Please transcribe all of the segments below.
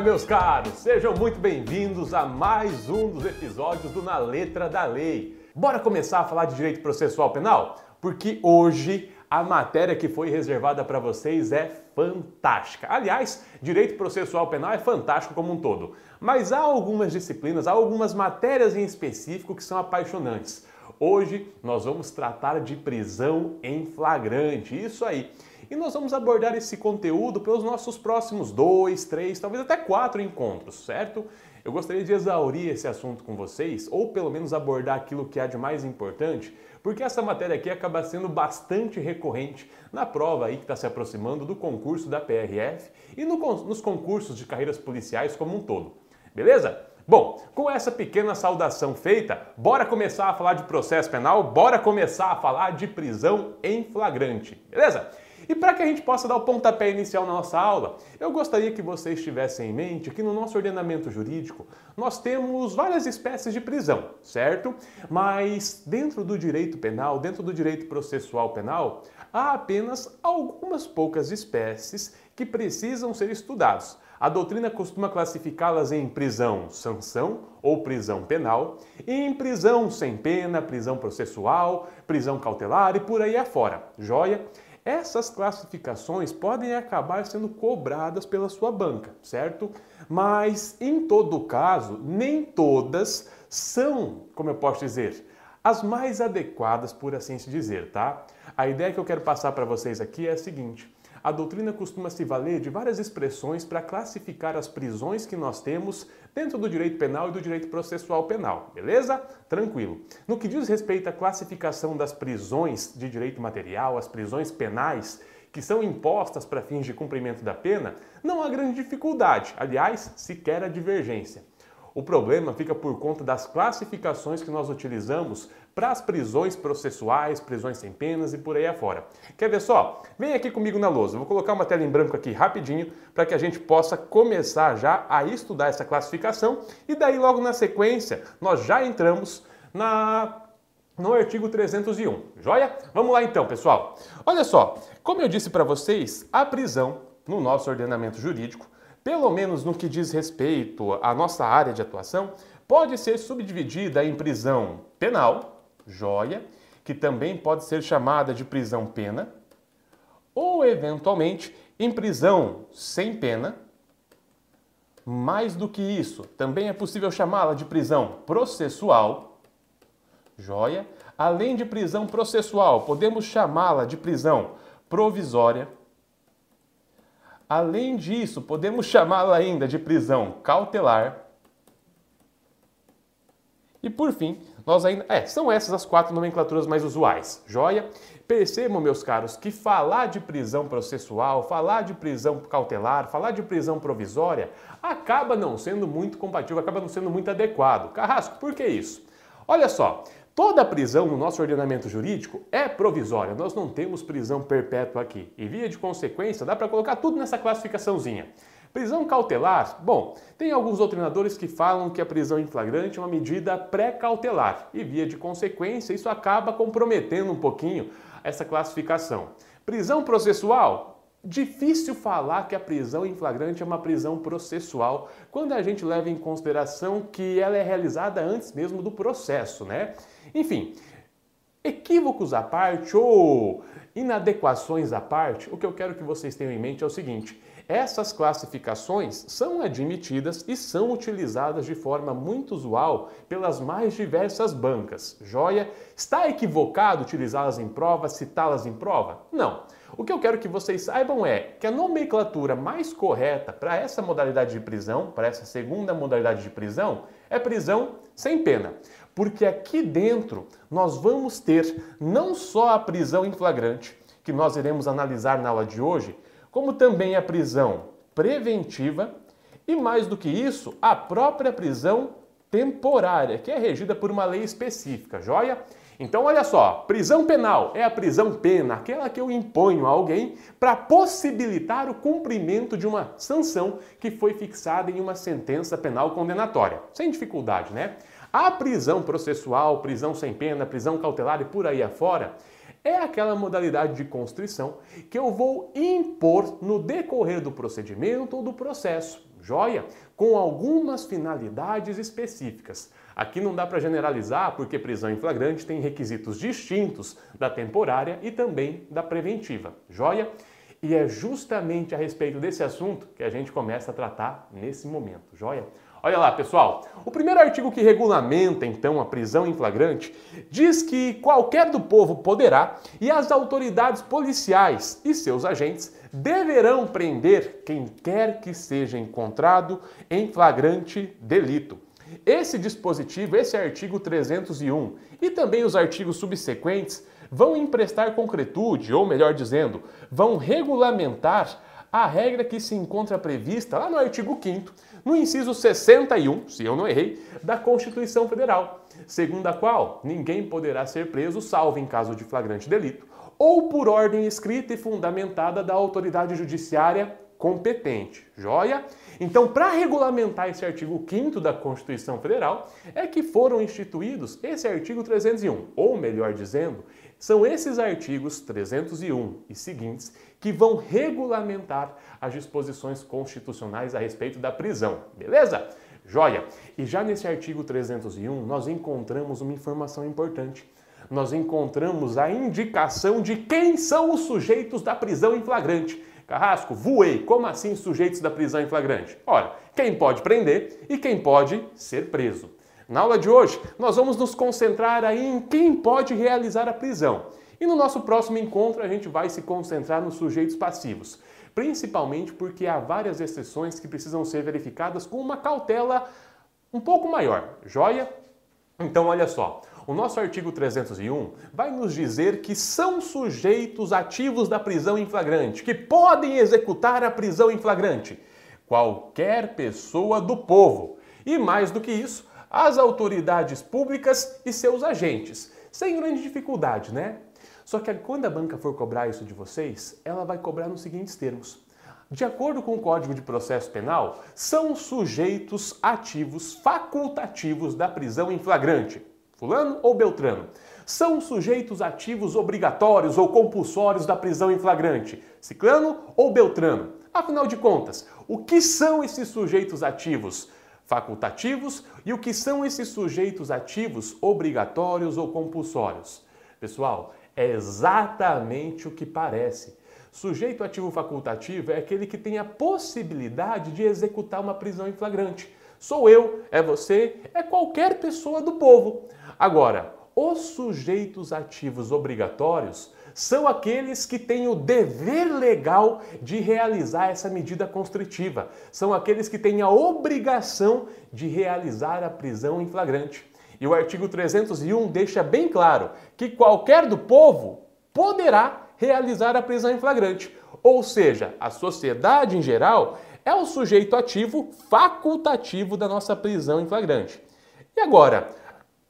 Meus caros! Sejam muito bem-vindos a mais um dos episódios do Na Letra da Lei. Bora começar a falar de direito processual penal? Porque hoje a matéria que foi reservada para vocês é fantástica. Aliás, direito processual penal é fantástico como um todo, mas há algumas disciplinas, há algumas matérias em específico que são apaixonantes. Hoje nós vamos tratar de prisão em flagrante, isso aí. E nós vamos abordar esse conteúdo pelos nossos próximos dois, três, talvez até quatro encontros, certo? Eu gostaria de exaurir esse assunto com vocês, ou pelo menos abordar aquilo que há de mais importante, porque essa matéria aqui acaba sendo bastante recorrente na prova aí que está se aproximando do concurso da PRF e no, nos concursos de carreiras policiais como um todo. Beleza? Bom, com essa pequena saudação feita, bora começar a falar de processo penal, bora começar a falar de prisão em flagrante, beleza? E para que a gente possa dar o pontapé inicial na nossa aula, eu gostaria que vocês tivessem em mente que no nosso ordenamento jurídico nós temos várias espécies de prisão, certo? Mas dentro do direito penal, dentro do direito processual penal, há apenas algumas poucas espécies que precisam ser estudados. A doutrina costuma classificá-las em prisão sanção ou prisão penal, e em prisão sem pena, prisão processual, prisão cautelar e por aí afora. Joia? Essas classificações podem acabar sendo cobradas pela sua banca, certo? Mas em todo caso, nem todas são, como eu posso dizer, as mais adequadas, por assim se dizer, tá? A ideia que eu quero passar para vocês aqui é a seguinte: a doutrina costuma se valer de várias expressões para classificar as prisões que nós temos dentro do direito penal e do direito processual penal, beleza? Tranquilo. No que diz respeito à classificação das prisões de direito material, as prisões penais, que são impostas para fins de cumprimento da pena, não há grande dificuldade, aliás, sequer a divergência. O problema fica por conta das classificações que nós utilizamos para as prisões processuais, prisões sem penas e por aí afora. Quer ver só? Vem aqui comigo na lousa. Vou colocar uma tela em branco aqui rapidinho para que a gente possa começar já a estudar essa classificação e daí logo na sequência nós já entramos na no artigo 301. Joia? Vamos lá então, pessoal. Olha só, como eu disse para vocês, a prisão no nosso ordenamento jurídico, pelo menos no que diz respeito à nossa área de atuação, pode ser subdividida em prisão penal, joia, que também pode ser chamada de prisão pena, ou eventualmente em prisão sem pena. Mais do que isso, também é possível chamá-la de prisão processual, joia. Além de prisão processual, podemos chamá-la de prisão provisória. Além disso, podemos chamá-la ainda de prisão cautelar. E por fim, nós ainda. É, são essas as quatro nomenclaturas mais usuais. Joia? Percebam, meus caros, que falar de prisão processual, falar de prisão cautelar, falar de prisão provisória, acaba não sendo muito compatível, acaba não sendo muito adequado. Carrasco, por que isso? Olha só, Toda prisão no nosso ordenamento jurídico é provisória, nós não temos prisão perpétua aqui. E via de consequência, dá para colocar tudo nessa classificaçãozinha. Prisão cautelar, bom, tem alguns doutrinadores que falam que a prisão em flagrante é uma medida pré-cautelar e, via de consequência, isso acaba comprometendo um pouquinho essa classificação. Prisão processual, difícil falar que a prisão em flagrante é uma prisão processual quando a gente leva em consideração que ela é realizada antes mesmo do processo, né? Enfim, equívocos à parte ou inadequações à parte, o que eu quero que vocês tenham em mente é o seguinte: essas classificações são admitidas e são utilizadas de forma muito usual pelas mais diversas bancas. Joia? Está equivocado utilizá-las em prova, citá-las em prova? Não. O que eu quero que vocês saibam é que a nomenclatura mais correta para essa modalidade de prisão, para essa segunda modalidade de prisão, é prisão sem pena. Porque aqui dentro nós vamos ter não só a prisão em flagrante, que nós iremos analisar na aula de hoje, como também a prisão preventiva e, mais do que isso, a própria prisão temporária, que é regida por uma lei específica, joia? Então, olha só, prisão penal é a prisão pena, aquela que eu imponho a alguém para possibilitar o cumprimento de uma sanção que foi fixada em uma sentença penal condenatória. Sem dificuldade, né? A prisão processual, prisão sem pena, prisão cautelar e por aí afora é aquela modalidade de constrição que eu vou impor no decorrer do procedimento ou do processo. joia? Com algumas finalidades específicas. Aqui não dá para generalizar porque prisão em flagrante tem requisitos distintos da temporária e também da preventiva, joia? E é justamente a respeito desse assunto que a gente começa a tratar nesse momento, joia? Olha lá, pessoal. O primeiro artigo que regulamenta então a prisão em flagrante diz que qualquer do povo poderá e as autoridades policiais e seus agentes deverão prender quem quer que seja encontrado em flagrante delito. Esse dispositivo, esse artigo 301 e também os artigos subsequentes vão emprestar concretude, ou melhor dizendo, vão regulamentar a regra que se encontra prevista lá no artigo 5 no inciso 61, se eu não errei, da Constituição Federal, segundo a qual ninguém poderá ser preso salvo em caso de flagrante delito ou por ordem escrita e fundamentada da autoridade judiciária competente. Joia? Então, para regulamentar esse artigo 5 da Constituição Federal, é que foram instituídos esse artigo 301, ou melhor dizendo, são esses artigos 301 e seguintes que vão regulamentar as disposições constitucionais a respeito da prisão. Beleza? Joia! E já nesse artigo 301 nós encontramos uma informação importante. Nós encontramos a indicação de quem são os sujeitos da prisão em flagrante. Carrasco, voei. Como assim sujeitos da prisão em flagrante? Ora, quem pode prender e quem pode ser preso. Na aula de hoje, nós vamos nos concentrar aí em quem pode realizar a prisão. E no nosso próximo encontro, a gente vai se concentrar nos sujeitos passivos, principalmente porque há várias exceções que precisam ser verificadas com uma cautela um pouco maior. Joia? Então, olha só. O nosso artigo 301 vai nos dizer que são sujeitos ativos da prisão em flagrante, que podem executar a prisão em flagrante, qualquer pessoa do povo. E mais do que isso, as autoridades públicas e seus agentes, sem grande dificuldade, né? Só que quando a banca for cobrar isso de vocês, ela vai cobrar nos seguintes termos. De acordo com o Código de Processo Penal, são sujeitos ativos facultativos da prisão em flagrante. Fulano ou Beltrano? São sujeitos ativos obrigatórios ou compulsórios da prisão em flagrante. Ciclano ou Beltrano? Afinal de contas, o que são esses sujeitos ativos? facultativos e o que são esses sujeitos ativos obrigatórios ou compulsórios. Pessoal, é exatamente o que parece. Sujeito ativo facultativo é aquele que tem a possibilidade de executar uma prisão em flagrante. Sou eu, é você, é qualquer pessoa do povo. Agora, os sujeitos ativos obrigatórios são aqueles que têm o dever legal de realizar essa medida constritiva. São aqueles que têm a obrigação de realizar a prisão em flagrante. E o artigo 301 deixa bem claro que qualquer do povo poderá realizar a prisão em flagrante. Ou seja, a sociedade em geral é o sujeito ativo facultativo da nossa prisão em flagrante. E agora,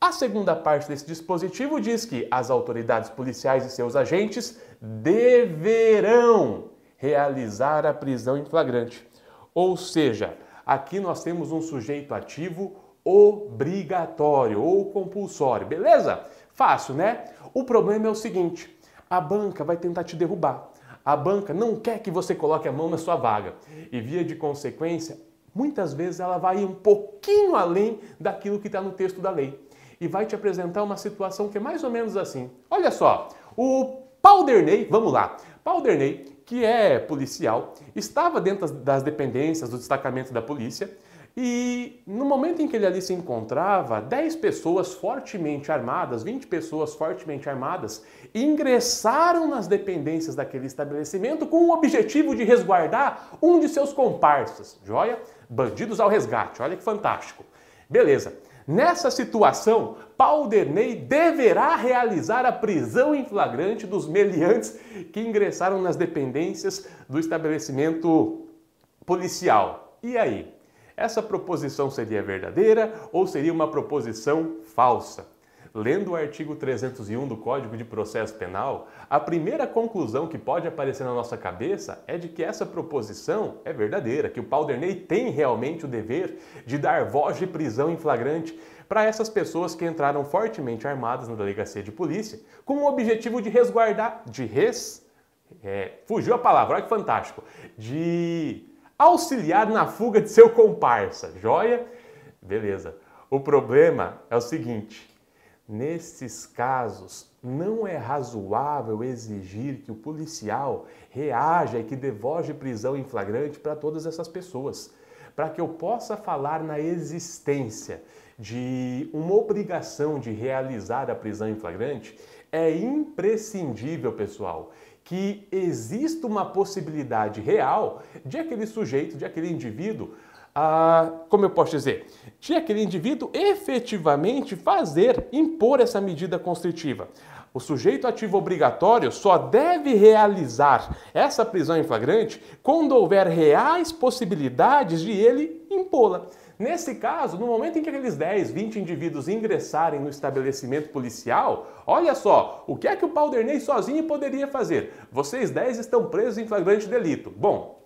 a segunda parte desse dispositivo diz que as autoridades policiais e seus agentes deverão realizar a prisão em flagrante. Ou seja, aqui nós temos um sujeito ativo obrigatório ou compulsório, beleza? Fácil, né? O problema é o seguinte: a banca vai tentar te derrubar. A banca não quer que você coloque a mão na sua vaga e, via de consequência, muitas vezes ela vai um pouquinho além daquilo que está no texto da lei e vai te apresentar uma situação que é mais ou menos assim. Olha só, o Pauderney, vamos lá, Pauderney, que é policial, estava dentro das dependências do destacamento da polícia e no momento em que ele ali se encontrava, 10 pessoas fortemente armadas, 20 pessoas fortemente armadas, ingressaram nas dependências daquele estabelecimento com o objetivo de resguardar um de seus comparsas. Joia? Bandidos ao resgate. Olha que fantástico. Beleza. Nessa situação, Pauderney deverá realizar a prisão em flagrante dos meliantes que ingressaram nas dependências do estabelecimento policial. E aí? Essa proposição seria verdadeira ou seria uma proposição falsa? Lendo o artigo 301 do Código de Processo Penal, a primeira conclusão que pode aparecer na nossa cabeça é de que essa proposição é verdadeira, que o Pauderney tem realmente o dever de dar voz de prisão em flagrante para essas pessoas que entraram fortemente armadas na delegacia de polícia com o objetivo de resguardar, de res... É, fugiu a palavra, olha que fantástico, de auxiliar na fuga de seu comparsa. Joia? Beleza. O problema é o seguinte: nesses casos, não é razoável exigir que o policial reaja e que devoje prisão em flagrante para todas essas pessoas. Para que eu possa falar na existência de uma obrigação de realizar a prisão em flagrante, é imprescindível, pessoal, que exista uma possibilidade real de aquele sujeito, de aquele indivíduo, ah, como eu posso dizer, de aquele indivíduo efetivamente fazer, impor essa medida constritiva. O sujeito ativo obrigatório só deve realizar essa prisão em flagrante quando houver reais possibilidades de ele impô-la. Nesse caso, no momento em que aqueles 10, 20 indivíduos ingressarem no estabelecimento policial, olha só, o que é que o Palderney sozinho poderia fazer? Vocês 10 estão presos em flagrante delito. Bom,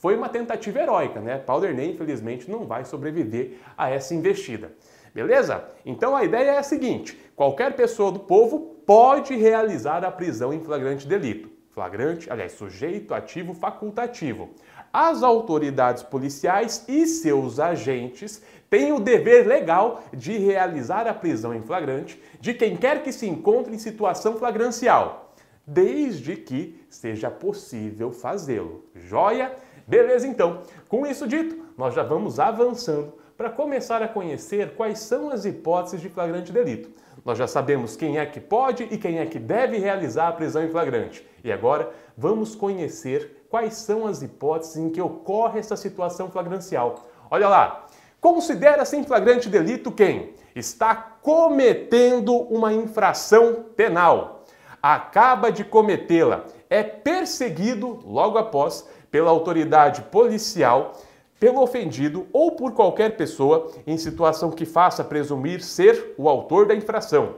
foi uma tentativa heróica, né? Palderney, infelizmente, não vai sobreviver a essa investida. Beleza? Então a ideia é a seguinte: qualquer pessoa do povo pode realizar a prisão em flagrante delito. Flagrante, aliás, sujeito ativo facultativo. As autoridades policiais e seus agentes têm o dever legal de realizar a prisão em flagrante de quem quer que se encontre em situação flagrancial, desde que seja possível fazê-lo. Joia? Beleza, então. Com isso dito, nós já vamos avançando para começar a conhecer quais são as hipóteses de flagrante delito. Nós já sabemos quem é que pode e quem é que deve realizar a prisão em flagrante. E agora vamos conhecer quais são as hipóteses em que ocorre essa situação flagrancial. Olha lá, considera-se em flagrante delito quem está cometendo uma infração penal, acaba de cometê-la, é perseguido logo após pela autoridade policial pelo ofendido ou por qualquer pessoa em situação que faça presumir ser o autor da infração.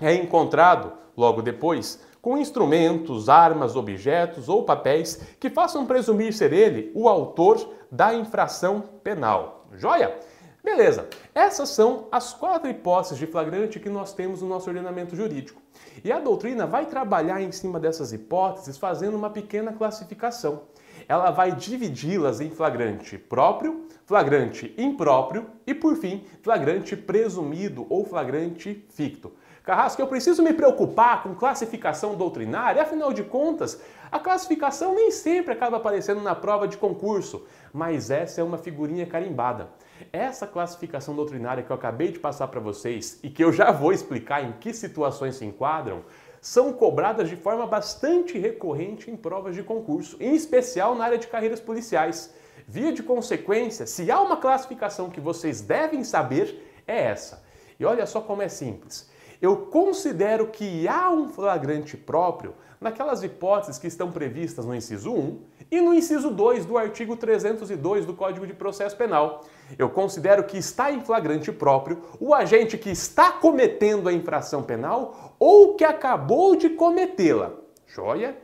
É encontrado, logo depois, com instrumentos, armas, objetos ou papéis que façam presumir ser ele o autor da infração penal. Joia? Beleza, essas são as quatro hipóteses de flagrante que nós temos no nosso ordenamento jurídico. E a doutrina vai trabalhar em cima dessas hipóteses fazendo uma pequena classificação ela vai dividi-las em flagrante próprio, flagrante impróprio e, por fim, flagrante presumido ou flagrante ficto. Carrasco, eu preciso me preocupar com classificação doutrinária, afinal de contas, a classificação nem sempre acaba aparecendo na prova de concurso, mas essa é uma figurinha carimbada. Essa classificação doutrinária que eu acabei de passar para vocês e que eu já vou explicar em que situações se enquadram, são cobradas de forma bastante recorrente em provas de concurso, em especial na área de carreiras policiais. Via de consequência, se há uma classificação que vocês devem saber, é essa. E olha só como é simples. Eu considero que há um flagrante próprio naquelas hipóteses que estão previstas no inciso 1 e no inciso 2 do artigo 302 do Código de Processo Penal. Eu considero que está em flagrante próprio o agente que está cometendo a infração penal ou que acabou de cometê-la. Joia?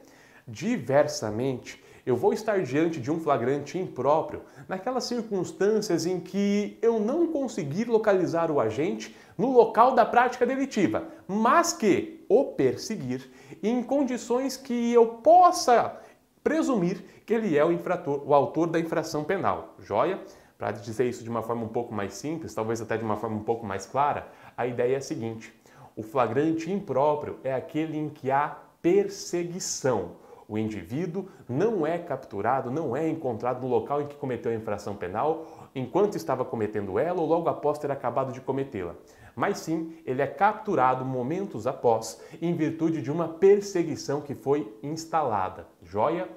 Diversamente, eu vou estar diante de um flagrante impróprio naquelas circunstâncias em que eu não conseguir localizar o agente no local da prática delitiva, mas que o perseguir em condições que eu possa presumir que ele é o infrator, o autor da infração penal. Joia? Para dizer isso de uma forma um pouco mais simples, talvez até de uma forma um pouco mais clara, a ideia é a seguinte: o flagrante impróprio é aquele em que há perseguição. O indivíduo não é capturado, não é encontrado no local em que cometeu a infração penal, enquanto estava cometendo ela ou logo após ter acabado de cometê-la. Mas sim, ele é capturado momentos após, em virtude de uma perseguição que foi instalada. Joia?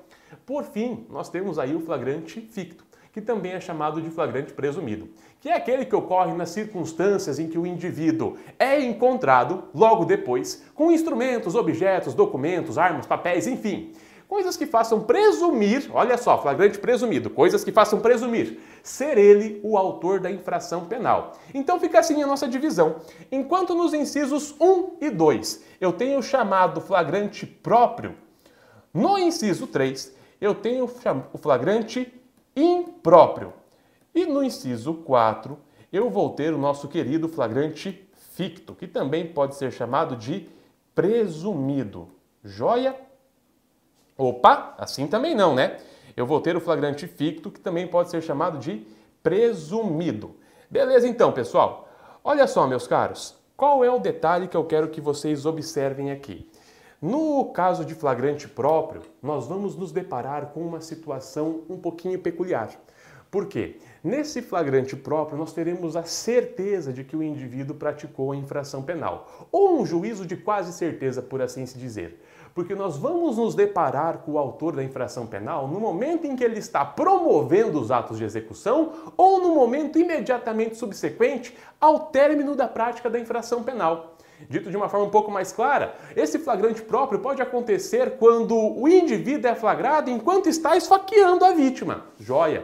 Por fim, nós temos aí o flagrante ficto, que também é chamado de flagrante presumido, que é aquele que ocorre nas circunstâncias em que o indivíduo é encontrado logo depois com instrumentos, objetos, documentos, armas, papéis, enfim, coisas que façam presumir, olha só, flagrante presumido, coisas que façam presumir ser ele o autor da infração penal. Então fica assim a nossa divisão. Enquanto nos incisos 1 e 2 eu tenho chamado flagrante próprio, no inciso 3 eu tenho o flagrante impróprio. E no inciso 4, eu vou ter o nosso querido flagrante ficto, que também pode ser chamado de presumido. Joia? Opa, assim também não, né? eu vou ter o flagrante ficto, que também pode ser chamado de presumido. Beleza então, pessoal? Olha só, meus caros, qual é o detalhe que eu quero que vocês observem aqui? No caso de flagrante próprio, nós vamos nos deparar com uma situação um pouquinho peculiar. Por quê? Nesse flagrante próprio, nós teremos a certeza de que o indivíduo praticou a infração penal, ou um juízo de quase certeza, por assim se dizer. Porque nós vamos nos deparar com o autor da infração penal no momento em que ele está promovendo os atos de execução ou no momento imediatamente subsequente ao término da prática da infração penal. Dito de uma forma um pouco mais clara, esse flagrante próprio pode acontecer quando o indivíduo é flagrado enquanto está esfaqueando a vítima. Joia!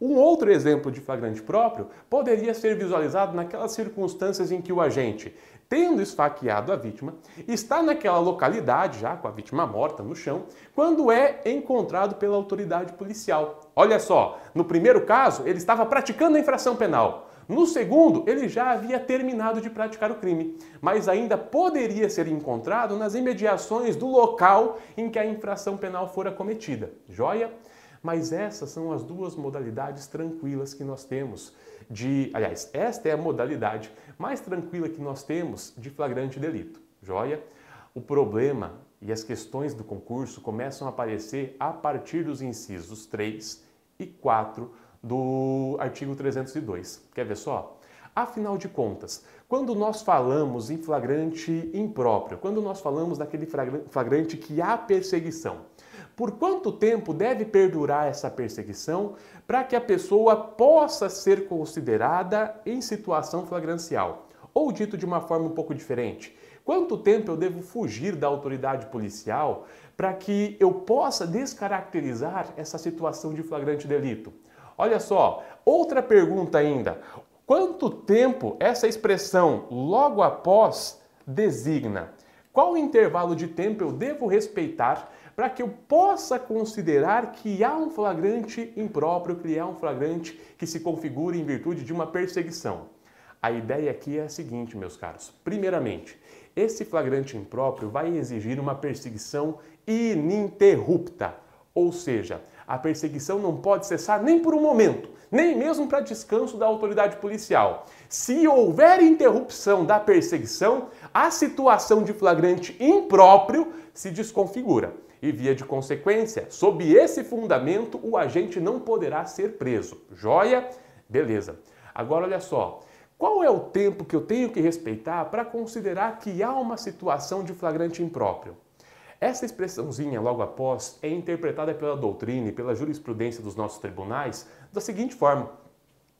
Um outro exemplo de flagrante próprio poderia ser visualizado naquelas circunstâncias em que o agente, tendo esfaqueado a vítima, está naquela localidade, já com a vítima morta no chão, quando é encontrado pela autoridade policial. Olha só, no primeiro caso, ele estava praticando a infração penal. No segundo, ele já havia terminado de praticar o crime, mas ainda poderia ser encontrado nas imediações do local em que a infração penal fora cometida. Joia? Mas essas são as duas modalidades tranquilas que nós temos de, aliás, esta é a modalidade mais tranquila que nós temos de flagrante delito. Joia? O problema e as questões do concurso começam a aparecer a partir dos incisos 3 e 4 do artigo 302. Quer ver só? Afinal de contas, quando nós falamos em flagrante impróprio, quando nós falamos daquele flagrante que há perseguição, por quanto tempo deve perdurar essa perseguição para que a pessoa possa ser considerada em situação flagrancial? Ou dito de uma forma um pouco diferente, quanto tempo eu devo fugir da autoridade policial para que eu possa descaracterizar essa situação de flagrante delito? Olha só, outra pergunta ainda. Quanto tempo essa expressão logo após designa? Qual intervalo de tempo eu devo respeitar para que eu possa considerar que há um flagrante impróprio, que há um flagrante que se configura em virtude de uma perseguição. A ideia aqui é a seguinte, meus caros. Primeiramente, esse flagrante impróprio vai exigir uma perseguição ininterrupta, ou seja, a perseguição não pode cessar nem por um momento, nem mesmo para descanso da autoridade policial. Se houver interrupção da perseguição, a situação de flagrante impróprio se desconfigura e, via de consequência, sob esse fundamento, o agente não poderá ser preso. Joia? Beleza. Agora, olha só. Qual é o tempo que eu tenho que respeitar para considerar que há uma situação de flagrante impróprio? Essa expressãozinha logo após é interpretada pela doutrina e pela jurisprudência dos nossos tribunais da seguinte forma: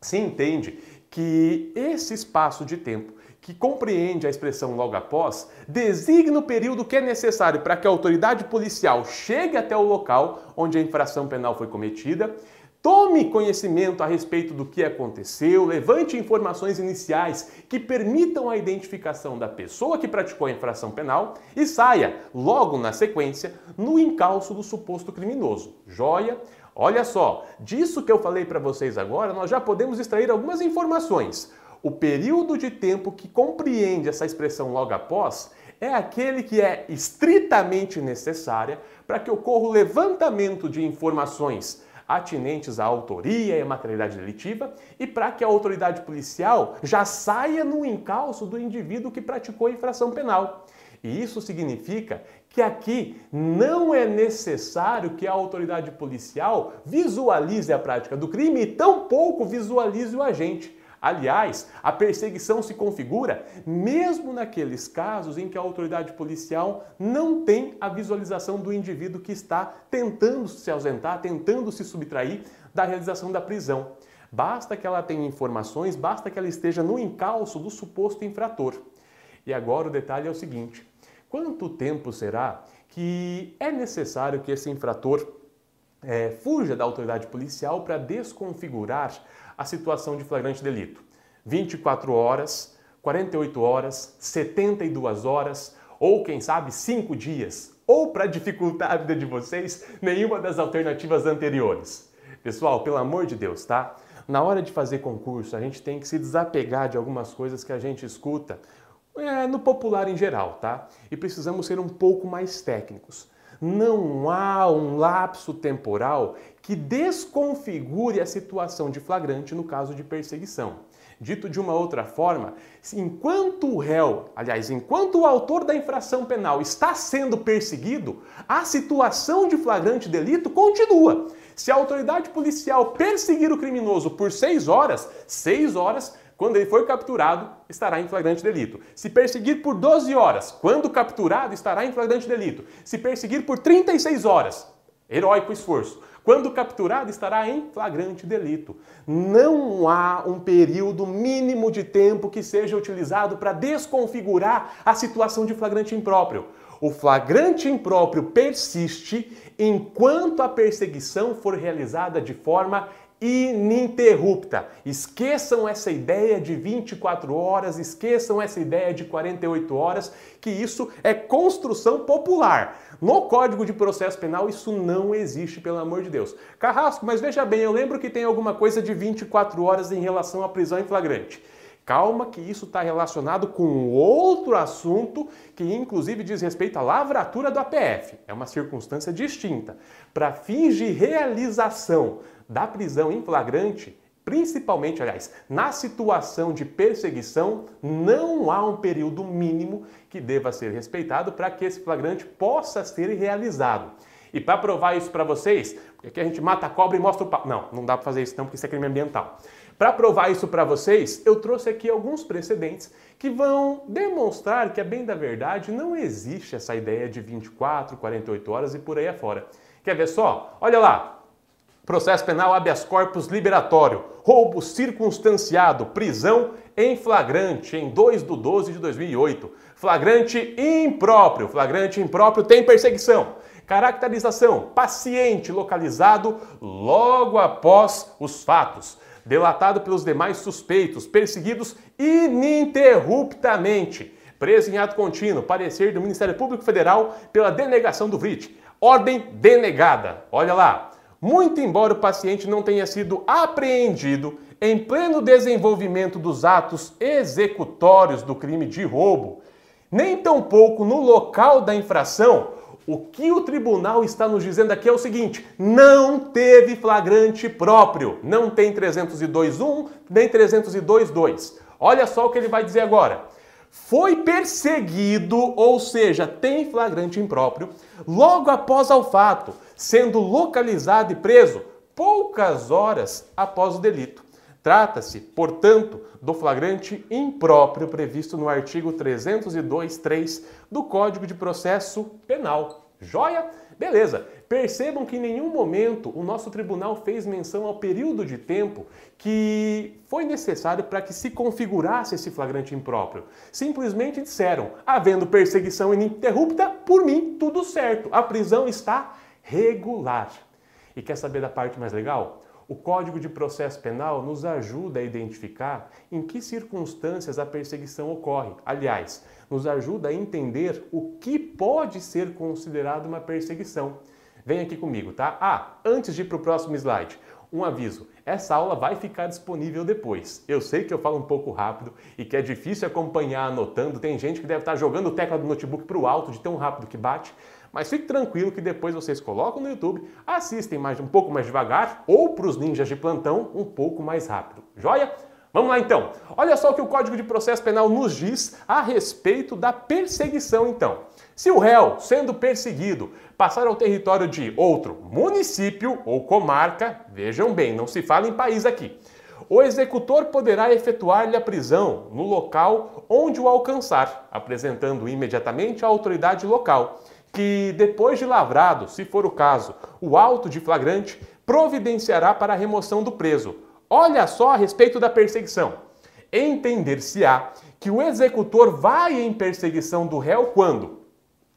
se entende que esse espaço de tempo que compreende a expressão logo após, designa o período que é necessário para que a autoridade policial chegue até o local onde a infração penal foi cometida, tome conhecimento a respeito do que aconteceu, levante informações iniciais que permitam a identificação da pessoa que praticou a infração penal e saia, logo na sequência, no encalço do suposto criminoso. Joia? Olha só, disso que eu falei para vocês agora, nós já podemos extrair algumas informações. O período de tempo que compreende essa expressão logo após é aquele que é estritamente necessária para que ocorra o levantamento de informações atinentes à autoria e à materialidade delitiva e para que a autoridade policial já saia no encalço do indivíduo que praticou a infração penal. E isso significa que aqui não é necessário que a autoridade policial visualize a prática do crime e tampouco visualize o agente. Aliás, a perseguição se configura mesmo naqueles casos em que a autoridade policial não tem a visualização do indivíduo que está tentando se ausentar, tentando se subtrair da realização da prisão. Basta que ela tenha informações, basta que ela esteja no encalço do suposto infrator. E agora o detalhe é o seguinte: quanto tempo será que é necessário que esse infrator é, fuja da autoridade policial para desconfigurar a situação de flagrante delito. 24 horas, 48 horas, 72 horas ou quem sabe 5 dias, ou para dificultar a vida de vocês, nenhuma das alternativas anteriores. Pessoal, pelo amor de Deus, tá? Na hora de fazer concurso, a gente tem que se desapegar de algumas coisas que a gente escuta é, no popular em geral, tá? E precisamos ser um pouco mais técnicos. Não há um lapso temporal que desconfigure a situação de flagrante no caso de perseguição. Dito de uma outra forma, enquanto o réu, aliás, enquanto o autor da infração penal está sendo perseguido, a situação de flagrante delito continua. Se a autoridade policial perseguir o criminoso por seis horas, seis horas, quando ele for capturado, estará em flagrante delito. Se perseguir por 12 horas, quando capturado, estará em flagrante delito. Se perseguir por 36 horas, heróico esforço. Quando capturado, estará em flagrante delito. Não há um período mínimo de tempo que seja utilizado para desconfigurar a situação de flagrante impróprio. O flagrante impróprio persiste enquanto a perseguição for realizada de forma ininterrupta. Esqueçam essa ideia de 24 horas, esqueçam essa ideia de 48 horas, que isso é construção popular. No Código de Processo Penal isso não existe, pelo amor de Deus. Carrasco, mas veja bem, eu lembro que tem alguma coisa de 24 horas em relação à prisão em flagrante. Calma que isso está relacionado com outro assunto que inclusive diz respeito à lavratura do APF. É uma circunstância distinta. Para fins de realização da prisão em flagrante, principalmente, aliás, na situação de perseguição, não há um período mínimo que deva ser respeitado para que esse flagrante possa ser realizado. E para provar isso para vocês, porque aqui a gente mata a cobra e mostra o pau. Não, não dá para fazer isso não, porque isso é crime ambiental. Para provar isso para vocês, eu trouxe aqui alguns precedentes que vão demonstrar que, a bem da verdade, não existe essa ideia de 24, 48 horas e por aí afora. Quer ver só? Olha lá. Processo penal habeas corpus liberatório, roubo circunstanciado, prisão em flagrante em 2 de 12 de 2008. Flagrante impróprio. Flagrante impróprio tem perseguição. Caracterização: paciente localizado logo após os fatos delatado pelos demais suspeitos, perseguidos ininterruptamente. Preso em ato contínuo, parecer do Ministério Público Federal pela denegação do VRIT. Ordem denegada. Olha lá. Muito embora o paciente não tenha sido apreendido em pleno desenvolvimento dos atos executórios do crime de roubo, nem tampouco no local da infração, o que o tribunal está nos dizendo aqui é o seguinte: não teve flagrante próprio. Não tem 302.1 nem 302.2. Olha só o que ele vai dizer agora. Foi perseguido, ou seja, tem flagrante impróprio, logo após o fato, sendo localizado e preso poucas horas após o delito. Trata-se, portanto, do flagrante impróprio previsto no artigo 302.3 do Código de Processo Penal. Joia? Beleza. Percebam que em nenhum momento o nosso tribunal fez menção ao período de tempo que foi necessário para que se configurasse esse flagrante impróprio. Simplesmente disseram, havendo perseguição ininterrupta, por mim tudo certo, a prisão está regular. E quer saber da parte mais legal? O Código de Processo Penal nos ajuda a identificar em que circunstâncias a perseguição ocorre. Aliás, nos ajuda a entender o que pode ser considerado uma perseguição. Vem aqui comigo, tá? Ah, antes de ir para o próximo slide, um aviso: essa aula vai ficar disponível depois. Eu sei que eu falo um pouco rápido e que é difícil acompanhar anotando. Tem gente que deve estar jogando o teclado do notebook para o alto de tão rápido que bate. Mas fique tranquilo que depois vocês colocam no YouTube, assistem mais um pouco mais devagar ou para os ninjas de plantão um pouco mais rápido. Joia? Vamos lá então. Olha só o que o Código de Processo Penal nos diz a respeito da perseguição então. Se o réu, sendo perseguido, passar ao território de outro município ou comarca, vejam bem, não se fala em país aqui. O executor poderá efetuar-lhe a prisão no local onde o alcançar, apresentando imediatamente à autoridade local que, depois de lavrado, se for o caso, o auto de flagrante, providenciará para a remoção do preso. Olha só a respeito da perseguição. Entender-se-á que o executor vai em perseguição do réu quando,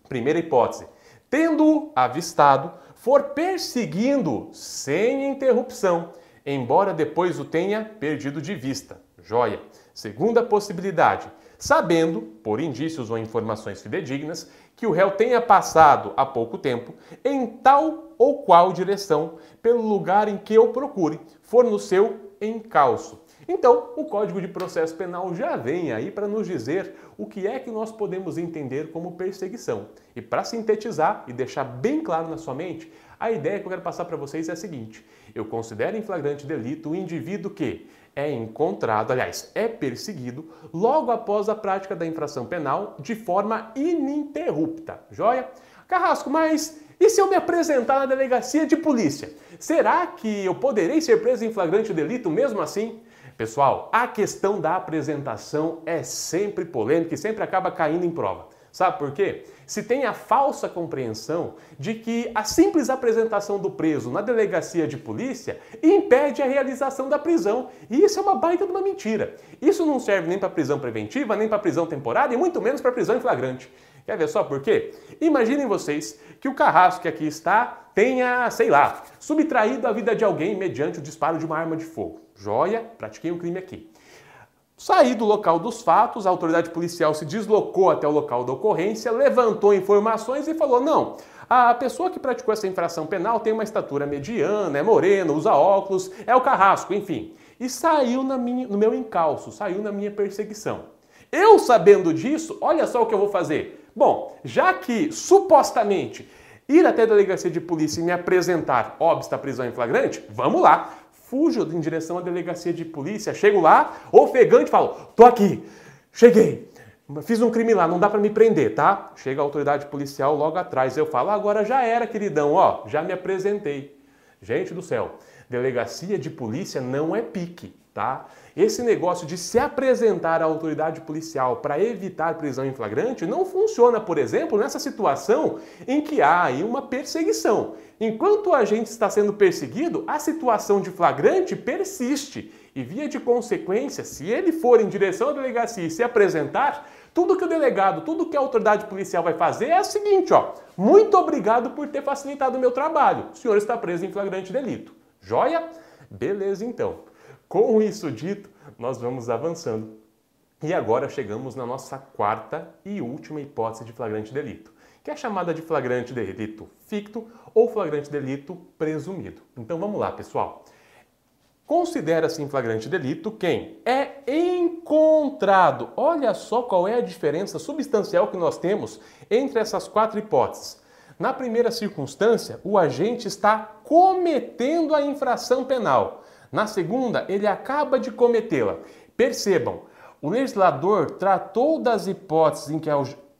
primeira hipótese, tendo-o avistado, for perseguindo sem interrupção, embora depois o tenha perdido de vista. Joia. Segunda possibilidade, sabendo, por indícios ou informações fidedignas, que o réu tenha passado há pouco tempo em tal ou qual direção pelo lugar em que o procure, for no seu encalço. Então, o Código de Processo Penal já vem aí para nos dizer o que é que nós podemos entender como perseguição. E para sintetizar e deixar bem claro na sua mente, a ideia que eu quero passar para vocês é a seguinte: eu considero em flagrante delito o indivíduo que é encontrado, aliás, é perseguido logo após a prática da infração penal de forma ininterrupta. Joia? Carrasco, mas e se eu me apresentar na delegacia de polícia? Será que eu poderei ser preso em flagrante delito mesmo assim? Pessoal, a questão da apresentação é sempre polêmica e sempre acaba caindo em prova. Sabe por quê? Se tem a falsa compreensão de que a simples apresentação do preso na delegacia de polícia impede a realização da prisão. E isso é uma baita de uma mentira. Isso não serve nem para prisão preventiva, nem para prisão temporária e muito menos para prisão em flagrante. Quer ver só por quê? Imaginem vocês que o carrasco que aqui está tenha, sei lá, subtraído a vida de alguém mediante o disparo de uma arma de fogo. Joia, pratiquei um crime aqui. Saí do local dos fatos, a autoridade policial se deslocou até o local da ocorrência, levantou informações e falou: não, a pessoa que praticou essa infração penal tem uma estatura mediana, é moreno, usa óculos, é o carrasco, enfim. E saiu minha, no meu encalço, saiu na minha perseguição. Eu sabendo disso, olha só o que eu vou fazer. Bom, já que supostamente ir até a delegacia de polícia e me apresentar óbvio, prisão em flagrante, vamos lá. Fujo em direção à delegacia de polícia, chego lá, ofegante, falo: tô aqui, cheguei, fiz um crime lá, não dá para me prender, tá? Chega a autoridade policial logo atrás, eu falo: agora já era, queridão, ó, já me apresentei. Gente do céu, delegacia de polícia não é pique tá? Esse negócio de se apresentar à autoridade policial para evitar prisão em flagrante não funciona, por exemplo, nessa situação em que há aí uma perseguição. Enquanto o agente está sendo perseguido, a situação de flagrante persiste. E via de consequência, se ele for em direção à delegacia e se apresentar, tudo que o delegado, tudo que a autoridade policial vai fazer é o seguinte, ó. Muito obrigado por ter facilitado o meu trabalho. O senhor está preso em flagrante delito. Joia? Beleza então. Com isso dito, nós vamos avançando. E agora chegamos na nossa quarta e última hipótese de flagrante delito, que é chamada de flagrante delito ficto ou flagrante delito presumido. Então vamos lá, pessoal. Considera-se em flagrante delito quem é encontrado. Olha só qual é a diferença substancial que nós temos entre essas quatro hipóteses. Na primeira circunstância, o agente está cometendo a infração penal. Na segunda, ele acaba de cometê-la. Percebam, o legislador tratou das hipóteses em que,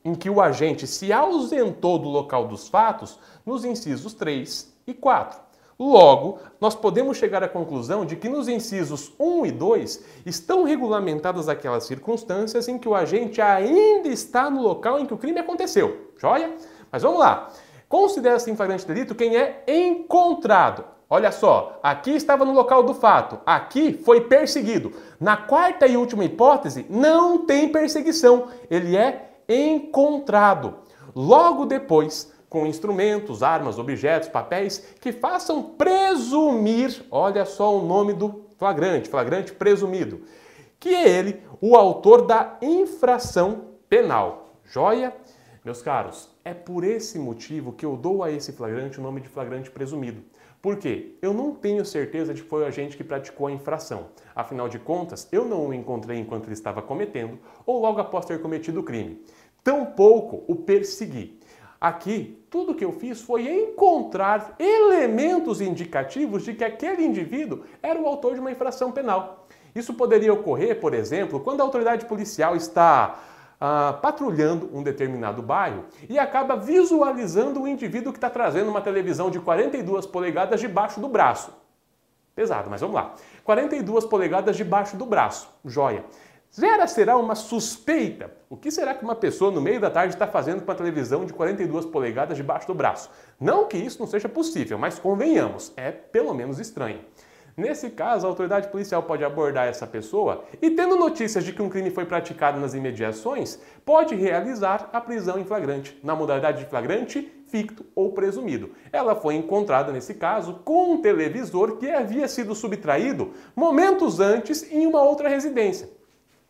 em que o agente se ausentou do local dos fatos nos incisos 3 e 4. Logo, nós podemos chegar à conclusão de que nos incisos 1 e 2 estão regulamentadas aquelas circunstâncias em que o agente ainda está no local em que o crime aconteceu. Joia? Mas vamos lá. Considera-se em flagrante delito quem é encontrado. Olha só, aqui estava no local do fato, aqui foi perseguido. Na quarta e última hipótese, não tem perseguição, ele é encontrado. Logo depois, com instrumentos, armas, objetos, papéis que façam presumir, olha só o nome do flagrante, flagrante presumido, que é ele o autor da infração penal. Joia? Meus caros, é por esse motivo que eu dou a esse flagrante o nome de flagrante presumido. Por quê? Eu não tenho certeza de que foi o agente que praticou a infração. Afinal de contas, eu não o encontrei enquanto ele estava cometendo ou logo após ter cometido o crime. Tampouco o persegui. Aqui, tudo que eu fiz foi encontrar elementos indicativos de que aquele indivíduo era o autor de uma infração penal. Isso poderia ocorrer, por exemplo, quando a autoridade policial está ah, patrulhando um determinado bairro e acaba visualizando o indivíduo que está trazendo uma televisão de 42 polegadas debaixo do braço. Pesado, mas vamos lá. 42 polegadas debaixo do braço. Joia. Gera será uma suspeita. O que será que uma pessoa no meio da tarde está fazendo com a televisão de 42 polegadas debaixo do braço? Não que isso não seja possível, mas convenhamos, é pelo menos estranho. Nesse caso, a autoridade policial pode abordar essa pessoa e, tendo notícias de que um crime foi praticado nas imediações, pode realizar a prisão em flagrante, na modalidade de flagrante, ficto ou presumido. Ela foi encontrada, nesse caso, com um televisor que havia sido subtraído momentos antes em uma outra residência.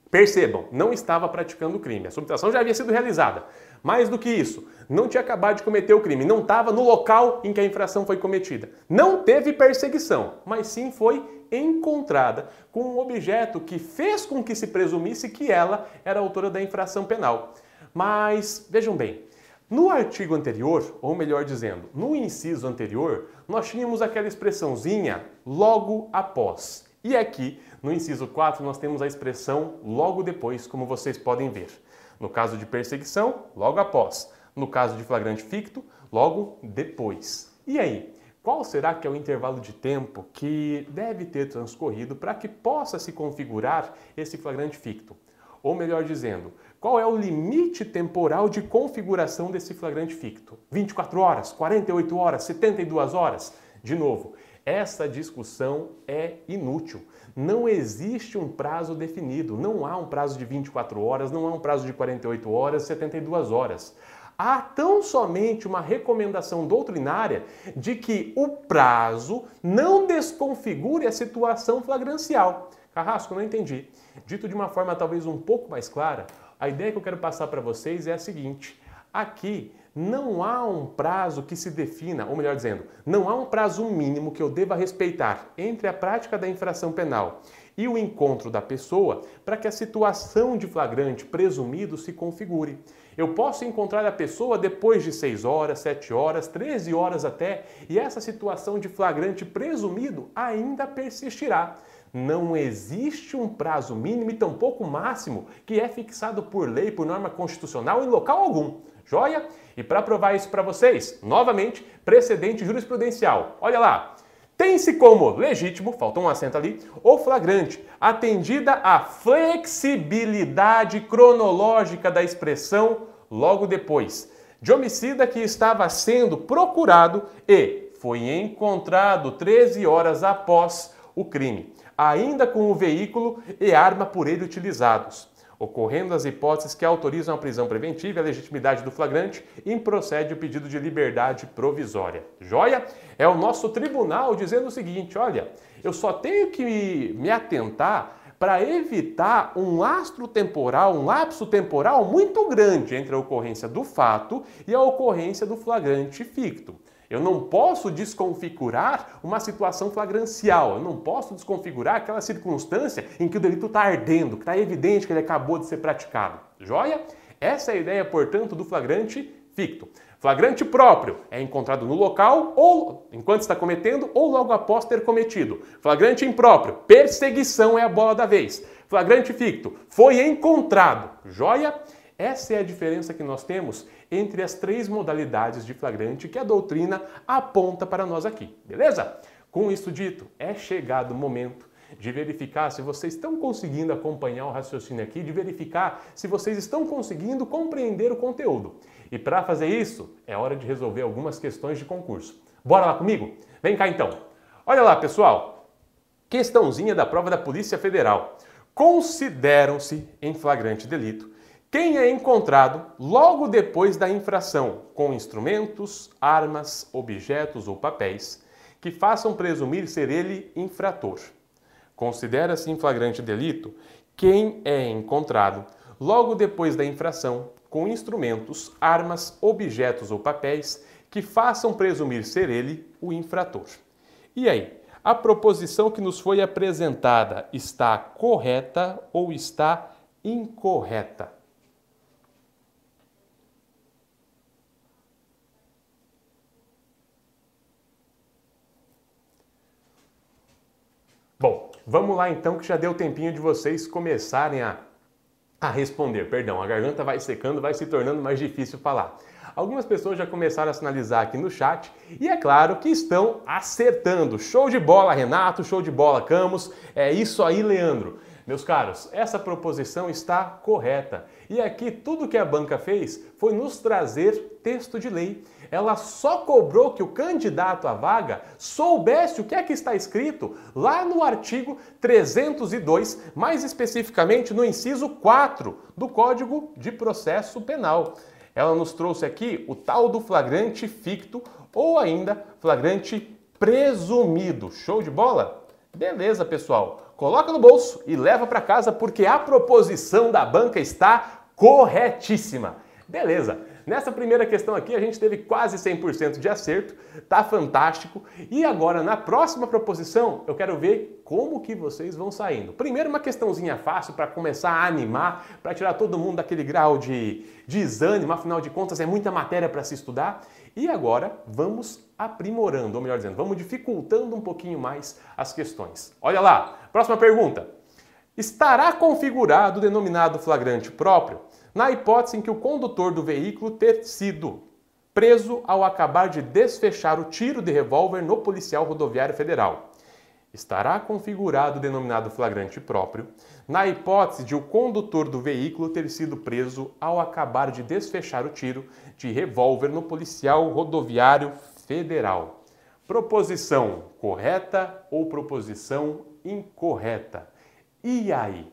Percebam, não estava praticando crime, a subtração já havia sido realizada. Mais do que isso, não tinha acabado de cometer o crime, não estava no local em que a infração foi cometida. Não teve perseguição, mas sim foi encontrada com um objeto que fez com que se presumisse que ela era autora da infração penal. Mas vejam bem, no artigo anterior, ou melhor dizendo, no inciso anterior, nós tínhamos aquela expressãozinha logo após. E aqui, no inciso 4, nós temos a expressão logo depois, como vocês podem ver. No caso de perseguição, logo após. No caso de flagrante ficto, logo depois. E aí, qual será que é o intervalo de tempo que deve ter transcorrido para que possa se configurar esse flagrante ficto? Ou melhor dizendo, qual é o limite temporal de configuração desse flagrante ficto? 24 horas, 48 horas, 72 horas? De novo, essa discussão é inútil. Não existe um prazo definido, não há um prazo de 24 horas, não há um prazo de 48 horas, 72 horas. Há tão somente uma recomendação doutrinária de que o prazo não desconfigure a situação flagrancial. Carrasco, não entendi. Dito de uma forma talvez um pouco mais clara, a ideia que eu quero passar para vocês é a seguinte: aqui não há um prazo que se defina, ou melhor dizendo, não há um prazo mínimo que eu deva respeitar entre a prática da infração penal e o encontro da pessoa para que a situação de flagrante presumido se configure. Eu posso encontrar a pessoa depois de 6 horas, 7 horas, 13 horas até, e essa situação de flagrante presumido ainda persistirá. Não existe um prazo mínimo e tampouco máximo que é fixado por lei, por norma constitucional em local algum. Joia? E para provar isso para vocês, novamente, precedente jurisprudencial. Olha lá. Tem-se como legítimo, faltou um acento ali, ou flagrante, atendida a flexibilidade cronológica da expressão logo depois, de homicida que estava sendo procurado e foi encontrado 13 horas após o crime, ainda com o veículo e arma por ele utilizados ocorrendo as hipóteses que autorizam a prisão preventiva e a legitimidade do flagrante, improcede o pedido de liberdade provisória. Joia? É o nosso tribunal dizendo o seguinte: olha, eu só tenho que me atentar para evitar um lastro temporal, um lapso temporal muito grande entre a ocorrência do fato e a ocorrência do flagrante ficto. Eu não posso desconfigurar uma situação flagrancial, eu não posso desconfigurar aquela circunstância em que o delito está ardendo, que está evidente que ele acabou de ser praticado. Joia? Essa é a ideia, portanto, do flagrante ficto. Flagrante próprio é encontrado no local ou enquanto está cometendo ou logo após ter cometido. Flagrante impróprio, perseguição é a bola da vez. Flagrante ficto, foi encontrado. Joia? Essa é a diferença que nós temos entre as três modalidades de flagrante que a doutrina aponta para nós aqui, beleza? Com isso dito, é chegado o momento de verificar se vocês estão conseguindo acompanhar o raciocínio aqui, de verificar se vocês estão conseguindo compreender o conteúdo. E para fazer isso, é hora de resolver algumas questões de concurso. Bora lá comigo? Vem cá então. Olha lá, pessoal. Questãozinha da prova da Polícia Federal. Consideram-se em flagrante delito quem é encontrado logo depois da infração com instrumentos, armas, objetos ou papéis que façam presumir ser ele infrator. Considera-se em flagrante delito quem é encontrado logo depois da infração com instrumentos, armas, objetos ou papéis que façam presumir ser ele o infrator. E aí, a proposição que nos foi apresentada está correta ou está incorreta? Bom, vamos lá então que já deu tempinho de vocês começarem a, a responder. Perdão, a garganta vai secando, vai se tornando mais difícil falar. Algumas pessoas já começaram a sinalizar aqui no chat e é claro que estão acertando. Show de bola, Renato, show de bola, Camus. É isso aí, Leandro. Meus caros, essa proposição está correta. E aqui tudo que a banca fez foi nos trazer texto de lei ela só cobrou que o candidato à vaga soubesse o que é que está escrito lá no artigo 302, mais especificamente no inciso 4 do Código de Processo Penal. Ela nos trouxe aqui o tal do flagrante ficto ou ainda flagrante presumido. Show de bola? Beleza, pessoal. Coloca no bolso e leva para casa porque a proposição da banca está corretíssima. Beleza. Nessa primeira questão aqui a gente teve quase 100% de acerto, tá fantástico. E agora na próxima proposição eu quero ver como que vocês vão saindo. Primeiro uma questãozinha fácil para começar a animar, para tirar todo mundo daquele grau de desânimo, afinal de contas é muita matéria para se estudar. E agora vamos aprimorando, ou melhor dizendo, vamos dificultando um pouquinho mais as questões. Olha lá, próxima pergunta. Estará configurado o denominado flagrante próprio na hipótese em que o condutor do veículo ter sido preso ao acabar de desfechar o tiro de revólver no policial rodoviário federal estará configurado o denominado flagrante próprio na hipótese de o condutor do veículo ter sido preso ao acabar de desfechar o tiro de revólver no policial rodoviário federal. Proposição correta ou proposição incorreta? E aí?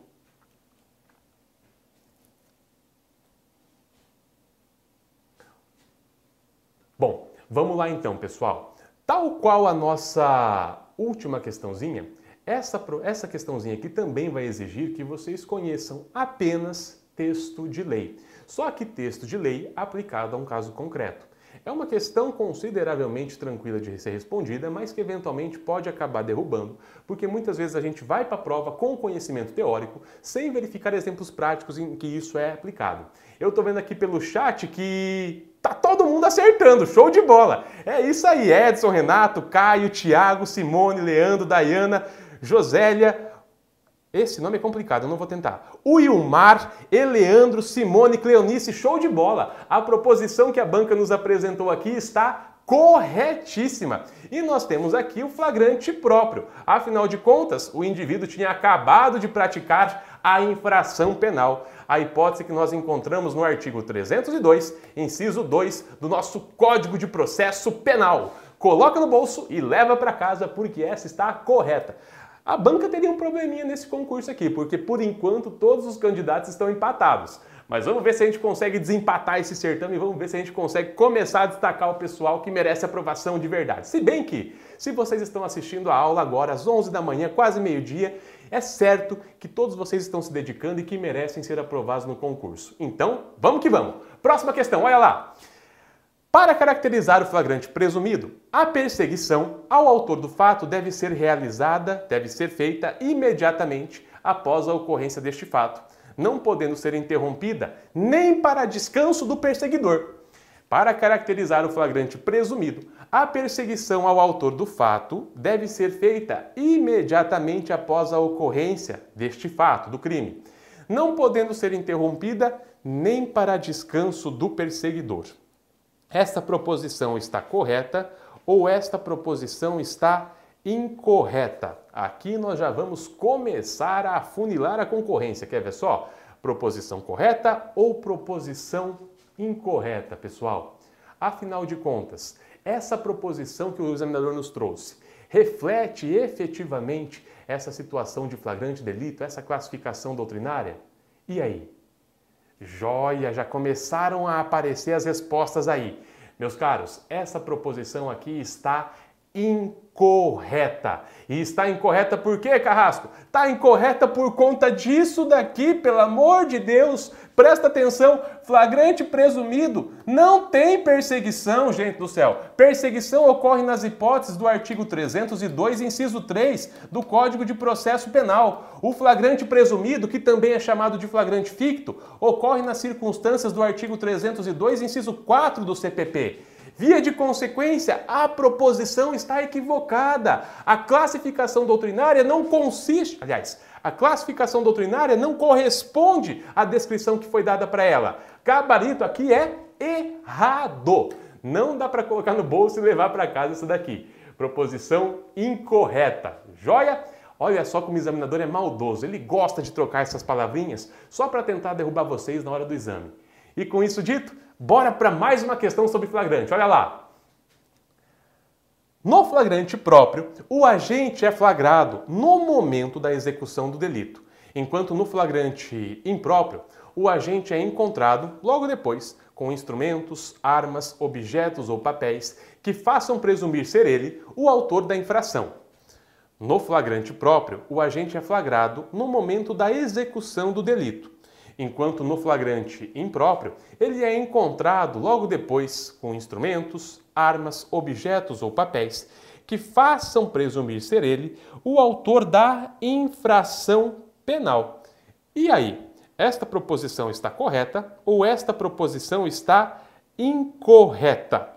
Bom, vamos lá então, pessoal. Tal qual a nossa última questãozinha, essa, essa questãozinha aqui também vai exigir que vocês conheçam apenas texto de lei. Só que texto de lei aplicado a um caso concreto. É uma questão consideravelmente tranquila de ser respondida, mas que eventualmente pode acabar derrubando, porque muitas vezes a gente vai para a prova com conhecimento teórico, sem verificar exemplos práticos em que isso é aplicado. Eu estou vendo aqui pelo chat que tá todo mundo acertando, show de bola. É isso aí, Edson, Renato, Caio, Thiago, Simone, Leandro, Dayana, Josélia, esse nome é complicado, eu não vou tentar. O Ilmar, Eleandro, Simone, Cleonice, show de bola! A proposição que a banca nos apresentou aqui está corretíssima. E nós temos aqui o flagrante próprio. Afinal de contas, o indivíduo tinha acabado de praticar a infração penal. A hipótese que nós encontramos no artigo 302, inciso 2 do nosso Código de Processo Penal. Coloca no bolso e leva para casa porque essa está correta. A banca teria um probleminha nesse concurso aqui, porque por enquanto todos os candidatos estão empatados. Mas vamos ver se a gente consegue desempatar esse certame e vamos ver se a gente consegue começar a destacar o pessoal que merece aprovação de verdade. Se bem que, se vocês estão assistindo a aula agora às 11 da manhã, quase meio-dia, é certo que todos vocês estão se dedicando e que merecem ser aprovados no concurso. Então, vamos que vamos. Próxima questão, olha lá. Para caracterizar o flagrante presumido, a perseguição ao autor do fato deve ser realizada, deve ser feita imediatamente após a ocorrência deste fato, não podendo ser interrompida nem para descanso do perseguidor. Para caracterizar o flagrante presumido, a perseguição ao autor do fato deve ser feita imediatamente após a ocorrência deste fato, do crime, não podendo ser interrompida nem para descanso do perseguidor esta proposição está correta ou esta proposição está incorreta. Aqui nós já vamos começar a afunilar a concorrência. Quer ver só? Proposição correta ou proposição incorreta, pessoal? Afinal de contas, essa proposição que o examinador nos trouxe reflete efetivamente essa situação de flagrante delito, essa classificação doutrinária? E aí? Joia, já começaram a aparecer as respostas aí. Meus caros, essa proposição aqui está incorreta. E está incorreta por quê, Carrasco? Está incorreta por conta disso daqui, pelo amor de Deus. Presta atenção, flagrante presumido não tem perseguição, gente do céu. Perseguição ocorre nas hipóteses do artigo 302, inciso 3 do Código de Processo Penal. O flagrante presumido, que também é chamado de flagrante ficto, ocorre nas circunstâncias do artigo 302, inciso 4 do CPP. Via de consequência, a proposição está equivocada. A classificação doutrinária não consiste, aliás, a classificação doutrinária não corresponde à descrição que foi dada para ela. Gabarito aqui é errado. Não dá para colocar no bolso e levar para casa isso daqui. Proposição incorreta. Joia? Olha só como o examinador é maldoso. Ele gosta de trocar essas palavrinhas só para tentar derrubar vocês na hora do exame. E com isso dito, Bora para mais uma questão sobre flagrante. Olha lá. No flagrante próprio, o agente é flagrado no momento da execução do delito, enquanto no flagrante impróprio, o agente é encontrado logo depois com instrumentos, armas, objetos ou papéis que façam presumir ser ele o autor da infração. No flagrante próprio, o agente é flagrado no momento da execução do delito, enquanto no flagrante impróprio, ele é encontrado logo depois com instrumentos, armas, objetos ou papéis que façam presumir ser ele o autor da infração penal. E aí, esta proposição está correta ou esta proposição está incorreta?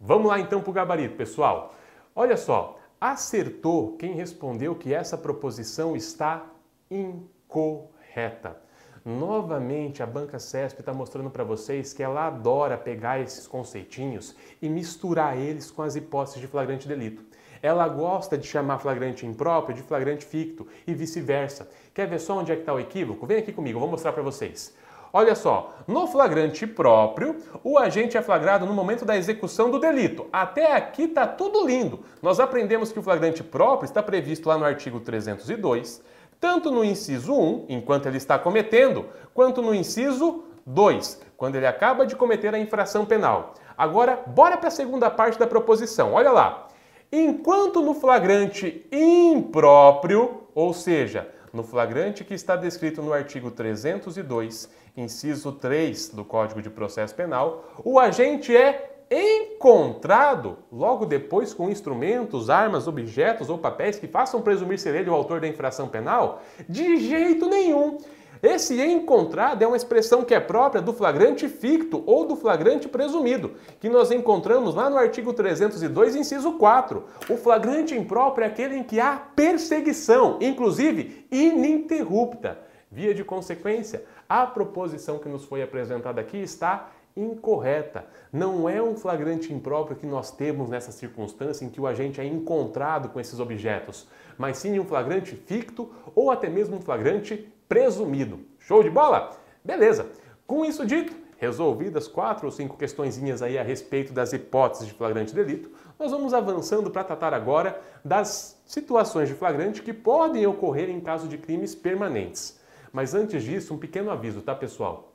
Vamos lá então para o gabarito, pessoal. Olha só, acertou quem respondeu que essa proposição está incorreta. Novamente, a Banca CESP está mostrando para vocês que ela adora pegar esses conceitinhos e misturar eles com as hipóteses de flagrante delito. Ela gosta de chamar flagrante impróprio de flagrante ficto e vice-versa. Quer ver só onde é que está o equívoco? Vem aqui comigo, vou mostrar para vocês. Olha só, no flagrante próprio, o agente é flagrado no momento da execução do delito. Até aqui tá tudo lindo. Nós aprendemos que o flagrante próprio está previsto lá no artigo 302, tanto no inciso 1, enquanto ele está cometendo, quanto no inciso 2, quando ele acaba de cometer a infração penal. Agora, bora para a segunda parte da proposição. Olha lá. Enquanto no flagrante impróprio, ou seja, no flagrante que está descrito no artigo 302, inciso 3 do Código de Processo Penal, o agente é encontrado logo depois com instrumentos, armas, objetos ou papéis que façam presumir ser ele o autor da infração penal? De jeito nenhum. Esse encontrado é uma expressão que é própria do flagrante ficto ou do flagrante presumido, que nós encontramos lá no artigo 302, inciso 4. O flagrante impróprio é aquele em que há perseguição, inclusive ininterrupta. Via de consequência, a proposição que nos foi apresentada aqui está incorreta. Não é um flagrante impróprio que nós temos nessa circunstância em que o agente é encontrado com esses objetos, mas sim um flagrante ficto ou até mesmo um flagrante presumido. Show de bola? Beleza. Com isso dito, resolvidas quatro ou cinco questõezinhas aí a respeito das hipóteses de flagrante delito, nós vamos avançando para tratar agora das situações de flagrante que podem ocorrer em caso de crimes permanentes. Mas antes disso, um pequeno aviso, tá, pessoal?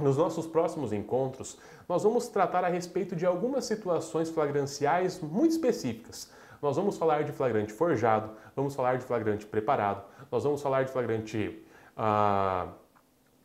Nos nossos próximos encontros, nós vamos tratar a respeito de algumas situações flagranciais muito específicas. Nós vamos falar de flagrante forjado, vamos falar de flagrante preparado, nós vamos falar de flagrante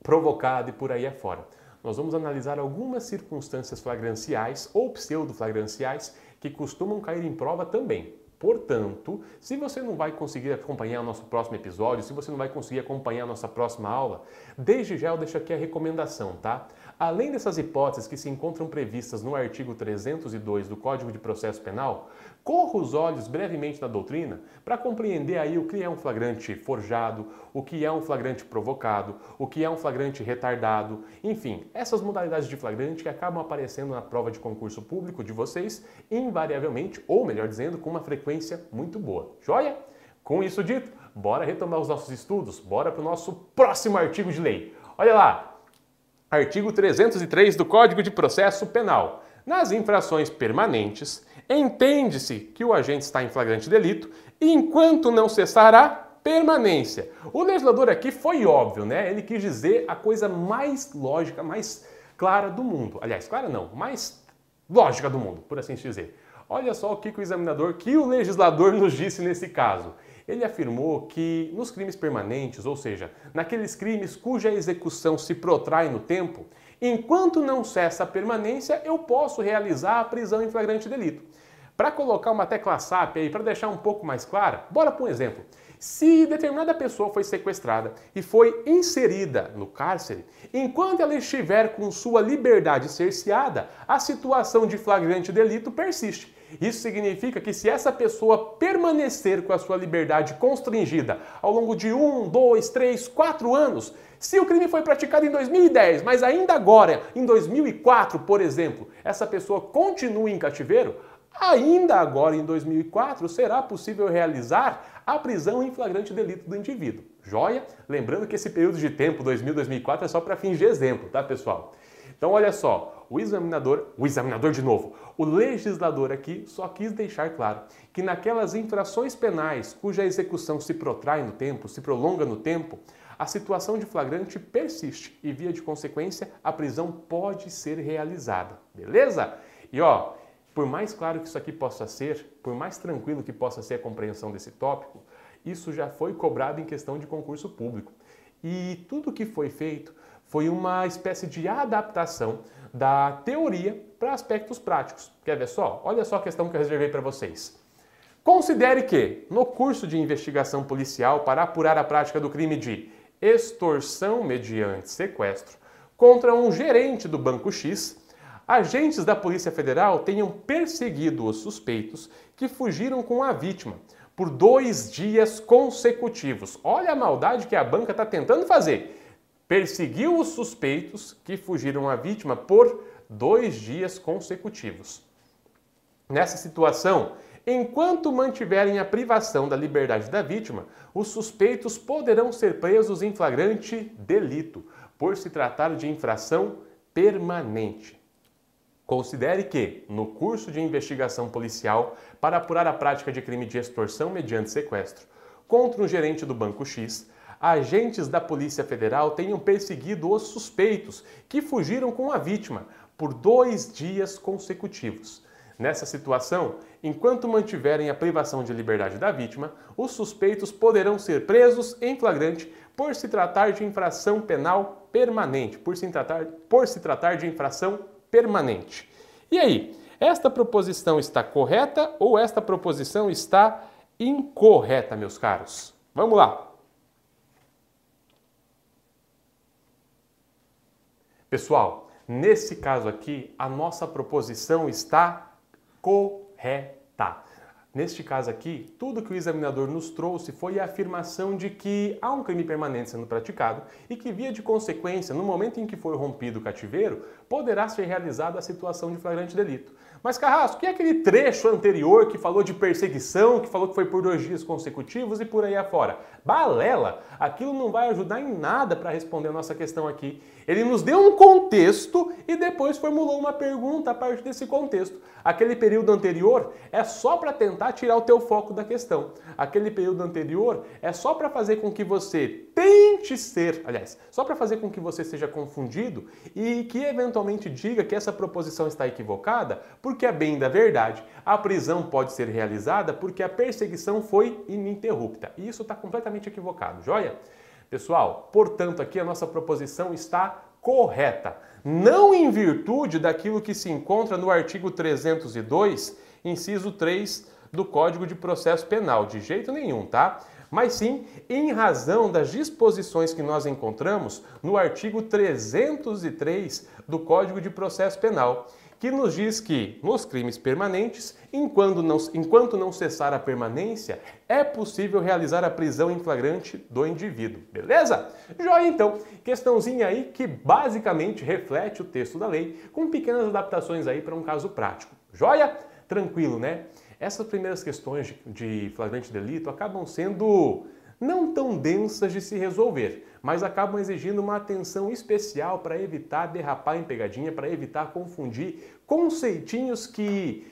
provocado e por aí afora. Nós vamos analisar algumas circunstâncias flagranciais ou pseudo-flagranciais que costumam cair em prova também. Portanto, se você não vai conseguir acompanhar o nosso próximo episódio, se você não vai conseguir acompanhar a nossa próxima aula, desde já eu deixo aqui a recomendação, tá? Além dessas hipóteses que se encontram previstas no artigo 302 do Código de Processo Penal, corra os olhos brevemente na doutrina para compreender aí o que é um flagrante forjado, o que é um flagrante provocado, o que é um flagrante retardado, enfim, essas modalidades de flagrante que acabam aparecendo na prova de concurso público de vocês, invariavelmente, ou melhor dizendo, com uma frequência muito boa. Joia? Com isso dito, bora retomar os nossos estudos, bora para o nosso próximo artigo de lei. Olha lá, Artigo 303 do Código de Processo Penal. Nas infrações permanentes, entende-se que o agente está em flagrante delito enquanto não cessar a permanência. O legislador aqui foi óbvio, né? Ele quis dizer a coisa mais lógica, mais clara do mundo. Aliás, clara não, mais lógica do mundo, por assim dizer. Olha só o que o examinador, que o legislador nos disse nesse caso. Ele afirmou que nos crimes permanentes, ou seja, naqueles crimes cuja execução se protrai no tempo, enquanto não cessa a permanência, eu posso realizar a prisão em flagrante delito. Para colocar uma tecla SAP aí, para deixar um pouco mais clara, bora para um exemplo. Se determinada pessoa foi sequestrada e foi inserida no cárcere, enquanto ela estiver com sua liberdade cerceada, a situação de flagrante delito persiste. Isso significa que se essa pessoa permanecer com a sua liberdade constringida ao longo de um, dois, três, quatro anos, se o crime foi praticado em 2010, mas ainda agora, em 2004, por exemplo, essa pessoa continua em cativeiro, ainda agora em 2004 será possível realizar a prisão em flagrante delito do indivíduo. Joia? Lembrando que esse período de tempo, 2000-2004, é só para fins de exemplo, tá pessoal? Então olha só, o examinador, o examinador de novo, o legislador aqui só quis deixar claro que naquelas infrações penais cuja execução se protrai no tempo, se prolonga no tempo, a situação de flagrante persiste e, via de consequência, a prisão pode ser realizada. Beleza? E ó, por mais claro que isso aqui possa ser, por mais tranquilo que possa ser a compreensão desse tópico, Isso já foi cobrado em questão de concurso público. E tudo que foi feito foi uma espécie de adaptação da teoria para aspectos práticos. Quer ver só? Olha só a questão que eu reservei para vocês. Considere que, no curso de investigação policial para apurar a prática do crime de extorsão mediante sequestro contra um gerente do Banco X, agentes da Polícia Federal tenham perseguido os suspeitos que fugiram com a vítima por dois dias consecutivos. Olha a maldade que a banca está tentando fazer. Perseguiu os suspeitos que fugiram a vítima por dois dias consecutivos. Nessa situação, Enquanto mantiverem a privação da liberdade da vítima, os suspeitos poderão ser presos em flagrante delito, por se tratar de infração permanente. Considere que, no curso de investigação policial para apurar a prática de crime de extorsão mediante sequestro contra um gerente do Banco X, agentes da Polícia Federal tenham perseguido os suspeitos que fugiram com a vítima por dois dias consecutivos Nessa situação, enquanto mantiverem a privação de liberdade da vítima, os suspeitos poderão ser presos em flagrante por se tratar de infração penal permanente, por se tratar, por se tratar de infração permanente. E aí, esta proposição está correta ou esta proposição está incorreta, meus caros? Vamos lá. Pessoal, nesse caso aqui, a nossa proposição está correta. Neste caso aqui, tudo que o examinador nos trouxe foi a afirmação de que há um crime permanente sendo praticado e que, via de consequência, no momento em que for rompido o cativeiro, poderá ser realizada a situação de flagrante delito. Mas Carrasco, que é aquele trecho anterior que falou de perseguição, que falou que foi por dois dias consecutivos e por aí afora? Balela! Aquilo não vai ajudar em nada para responder a nossa questão aqui. Ele nos deu um contexto e depois formulou uma pergunta a partir desse contexto. Aquele período anterior é só para tentar tirar o teu foco da questão. Aquele período anterior é só para fazer com que você tente ser, aliás, só para fazer com que você seja confundido e que eventualmente diga que essa proposição está equivocada, porque é bem da verdade. A prisão pode ser realizada porque a perseguição foi ininterrupta. E isso está completamente equivocado, joia? Pessoal, portanto, aqui a nossa proposição está correta, não em virtude daquilo que se encontra no artigo 302, inciso 3 do Código de Processo Penal, de jeito nenhum, tá? Mas sim em razão das disposições que nós encontramos no artigo 303 do Código de Processo Penal, que nos diz que nos crimes permanentes, enquanto não, enquanto não cessar a permanência, é possível realizar a prisão em flagrante do indivíduo. Beleza? Joia então, questãozinha aí que basicamente reflete o texto da lei, com pequenas adaptações aí para um caso prático. Joia? Tranquilo, né? Essas primeiras questões de flagrante delito acabam sendo não tão densas de se resolver, mas acabam exigindo uma atenção especial para evitar derrapar em pegadinha, para evitar confundir conceitinhos que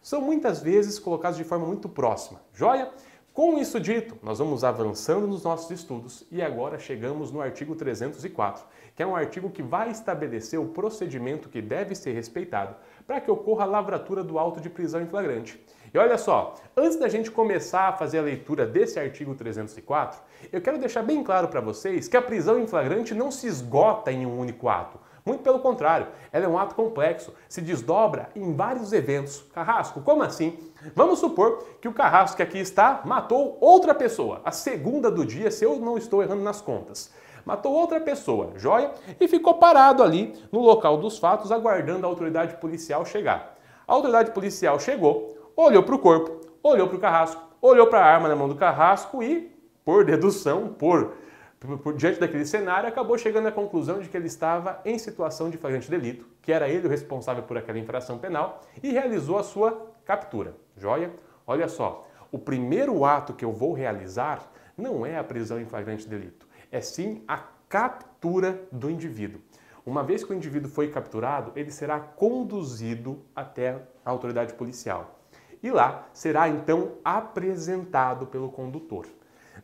são muitas vezes colocados de forma muito próxima. Joia? Com isso dito, nós vamos avançando nos nossos estudos e agora chegamos no artigo 304, que é um artigo que vai estabelecer o procedimento que deve ser respeitado para que ocorra a lavratura do auto de prisão em flagrante. E olha só, antes da gente começar a fazer a leitura desse artigo 304, eu quero deixar bem claro para vocês que a prisão em flagrante não se esgota em um único ato. Muito pelo contrário, ela é um ato complexo, se desdobra em vários eventos. Carrasco, como assim? Vamos supor que o carrasco que aqui está matou outra pessoa, a segunda do dia, se eu não estou errando nas contas. Matou outra pessoa, joia? E ficou parado ali no local dos fatos, aguardando a autoridade policial chegar. A autoridade policial chegou, olhou para o corpo, olhou para o carrasco, olhou para a arma na mão do carrasco e, por dedução, por, por, por, diante daquele cenário, acabou chegando à conclusão de que ele estava em situação de flagrante delito, que era ele o responsável por aquela infração penal e realizou a sua captura. Joia? Olha só, o primeiro ato que eu vou realizar não é a prisão em flagrante delito, é sim a captura do indivíduo. Uma vez que o indivíduo foi capturado, ele será conduzido até a autoridade policial e lá será então apresentado pelo condutor.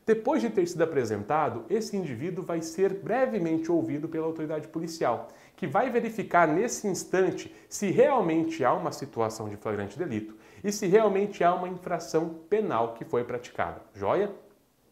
Depois de ter sido apresentado, esse indivíduo vai ser brevemente ouvido pela autoridade policial, que vai verificar nesse instante se realmente há uma situação de flagrante delito e se realmente há uma infração penal que foi praticada. Joia?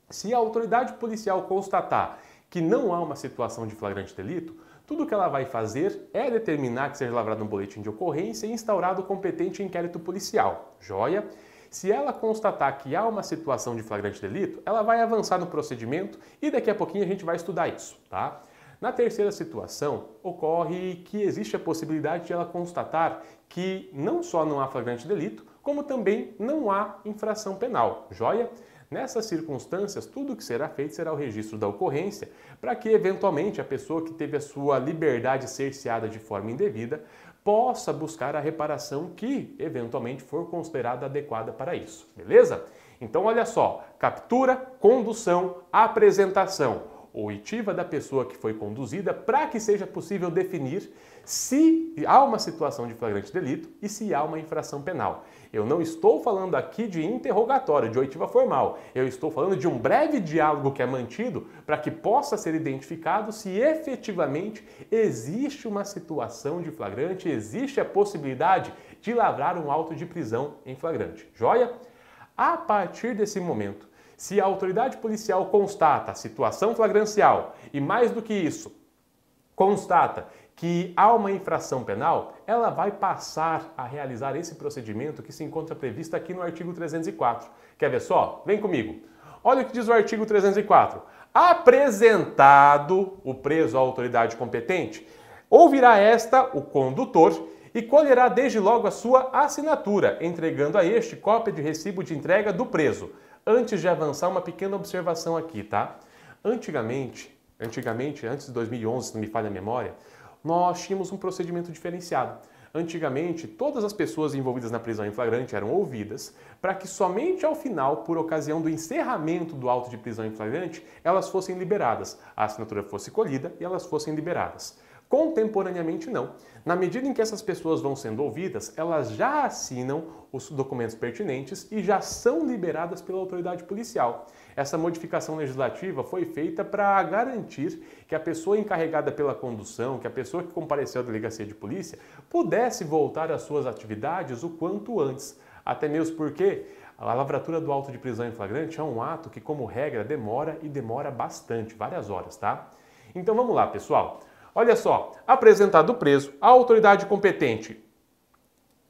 Se a autoridade policial constatar que não há uma situação de flagrante delito, tudo que ela vai fazer é determinar que seja lavrado um boletim de ocorrência e instaurado o competente inquérito policial. Joia? Se ela constatar que há uma situação de flagrante delito, ela vai avançar no procedimento e daqui a pouquinho a gente vai estudar isso, tá? Na terceira situação, ocorre que existe a possibilidade de ela constatar que não só não há flagrante delito, como também não há infração penal. Joia? Nessas circunstâncias, tudo que será feito será o registro da ocorrência, para que eventualmente a pessoa que teve a sua liberdade cerceada de forma indevida possa buscar a reparação que eventualmente for considerada adequada para isso, beleza? Então olha só, captura, condução, apresentação oitiva da pessoa que foi conduzida para que seja possível definir se há uma situação de flagrante delito e se há uma infração penal. Eu não estou falando aqui de interrogatório, de oitiva formal. Eu estou falando de um breve diálogo que é mantido para que possa ser identificado se efetivamente existe uma situação de flagrante, existe a possibilidade de lavrar um auto de prisão em flagrante. Joia? A partir desse momento, se a autoridade policial constata a situação flagrancial e mais do que isso, constata que há uma infração penal, ela vai passar a realizar esse procedimento que se encontra previsto aqui no artigo 304. Quer ver só? Vem comigo. Olha o que diz o artigo 304. Apresentado o preso à autoridade competente, ouvirá esta o condutor e colherá desde logo a sua assinatura, entregando a este cópia de recibo de entrega do preso. Antes de avançar, uma pequena observação aqui, tá? Antigamente, antigamente, antes de 2011, se não me falha a memória, nós tínhamos um procedimento diferenciado. Antigamente, todas as pessoas envolvidas na prisão em flagrante eram ouvidas, para que somente ao final, por ocasião do encerramento do auto de prisão em flagrante, elas fossem liberadas, a assinatura fosse colhida e elas fossem liberadas. Contemporaneamente, não. Na medida em que essas pessoas vão sendo ouvidas, elas já assinam os documentos pertinentes e já são liberadas pela autoridade policial. Essa modificação legislativa foi feita para garantir que a pessoa encarregada pela condução, que a pessoa que compareceu à delegacia de polícia, pudesse voltar às suas atividades o quanto antes. Até mesmo porque a lavratura do auto de prisão em flagrante é um ato que, como regra, demora e demora bastante, várias horas, tá? Então vamos lá, pessoal. Olha só, apresentado o preso, a autoridade competente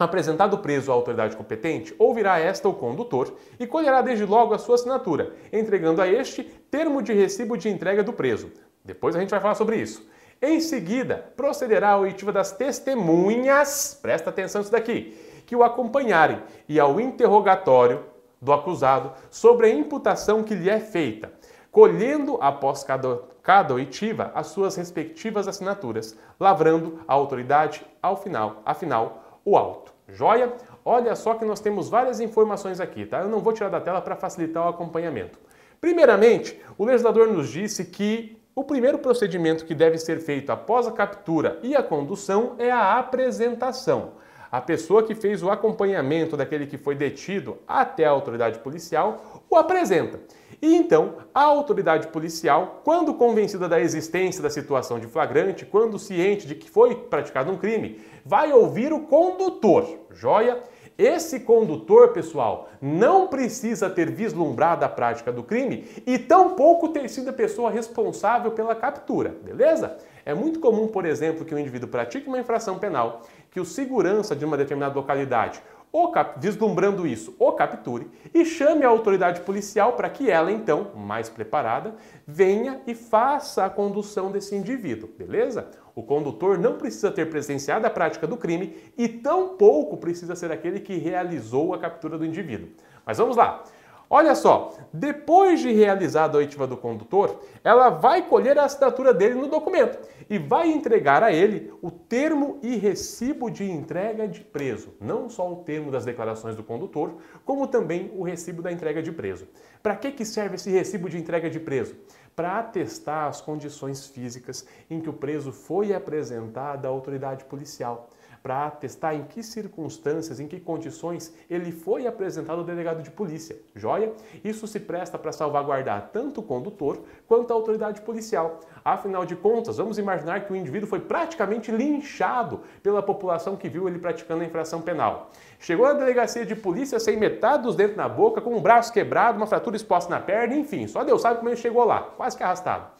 Apresentado o preso à autoridade competente, ouvirá esta o condutor e colherá desde logo a sua assinatura, entregando a este termo de recibo de entrega do preso. Depois a gente vai falar sobre isso. Em seguida, procederá à oitiva das testemunhas, presta atenção nisso daqui, que o acompanharem e ao interrogatório do acusado sobre a imputação que lhe é feita, colhendo após cada, cada oitiva as suas respectivas assinaturas, lavrando a autoridade ao final, afinal, o auto. Joia? Olha só que nós temos várias informações aqui, tá? Eu não vou tirar da tela para facilitar o acompanhamento. Primeiramente, o legislador nos disse que o primeiro procedimento que deve ser feito após a captura e a condução é a apresentação. A pessoa que fez o acompanhamento daquele que foi detido até a autoridade policial o apresenta. E então, a autoridade policial, quando convencida da existência da situação de flagrante, quando ciente de que foi praticado um crime, vai ouvir o condutor. Joia? Esse condutor, pessoal, não precisa ter vislumbrado a prática do crime e tampouco ter sido a pessoa responsável pela captura, beleza? É muito comum, por exemplo, que o um indivíduo pratique uma infração penal, que o segurança de uma determinada localidade o cap... vislumbrando isso, o capture e chame a autoridade policial para que ela, então, mais preparada, venha e faça a condução desse indivíduo, beleza? O condutor não precisa ter presenciado a prática do crime e tampouco precisa ser aquele que realizou a captura do indivíduo. Mas vamos lá. Olha só, depois de realizada a oitiva do condutor, ela vai colher a assinatura dele no documento e vai entregar a ele o termo e recibo de entrega de preso. Não só o termo das declarações do condutor, como também o recibo da entrega de preso. Para que, que serve esse recibo de entrega de preso? Para atestar as condições físicas em que o preso foi apresentado à autoridade policial para atestar em que circunstâncias, em que condições ele foi apresentado ao delegado de polícia. Joia? Isso se presta para salvaguardar tanto o condutor quanto a autoridade policial. Afinal de contas, vamos imaginar que o indivíduo foi praticamente linchado pela população que viu ele praticando a infração penal. Chegou na delegacia de polícia sem metade dos dentes na boca, com um braço quebrado, uma fratura exposta na perna, enfim, só Deus sabe como ele chegou lá, quase que arrastado.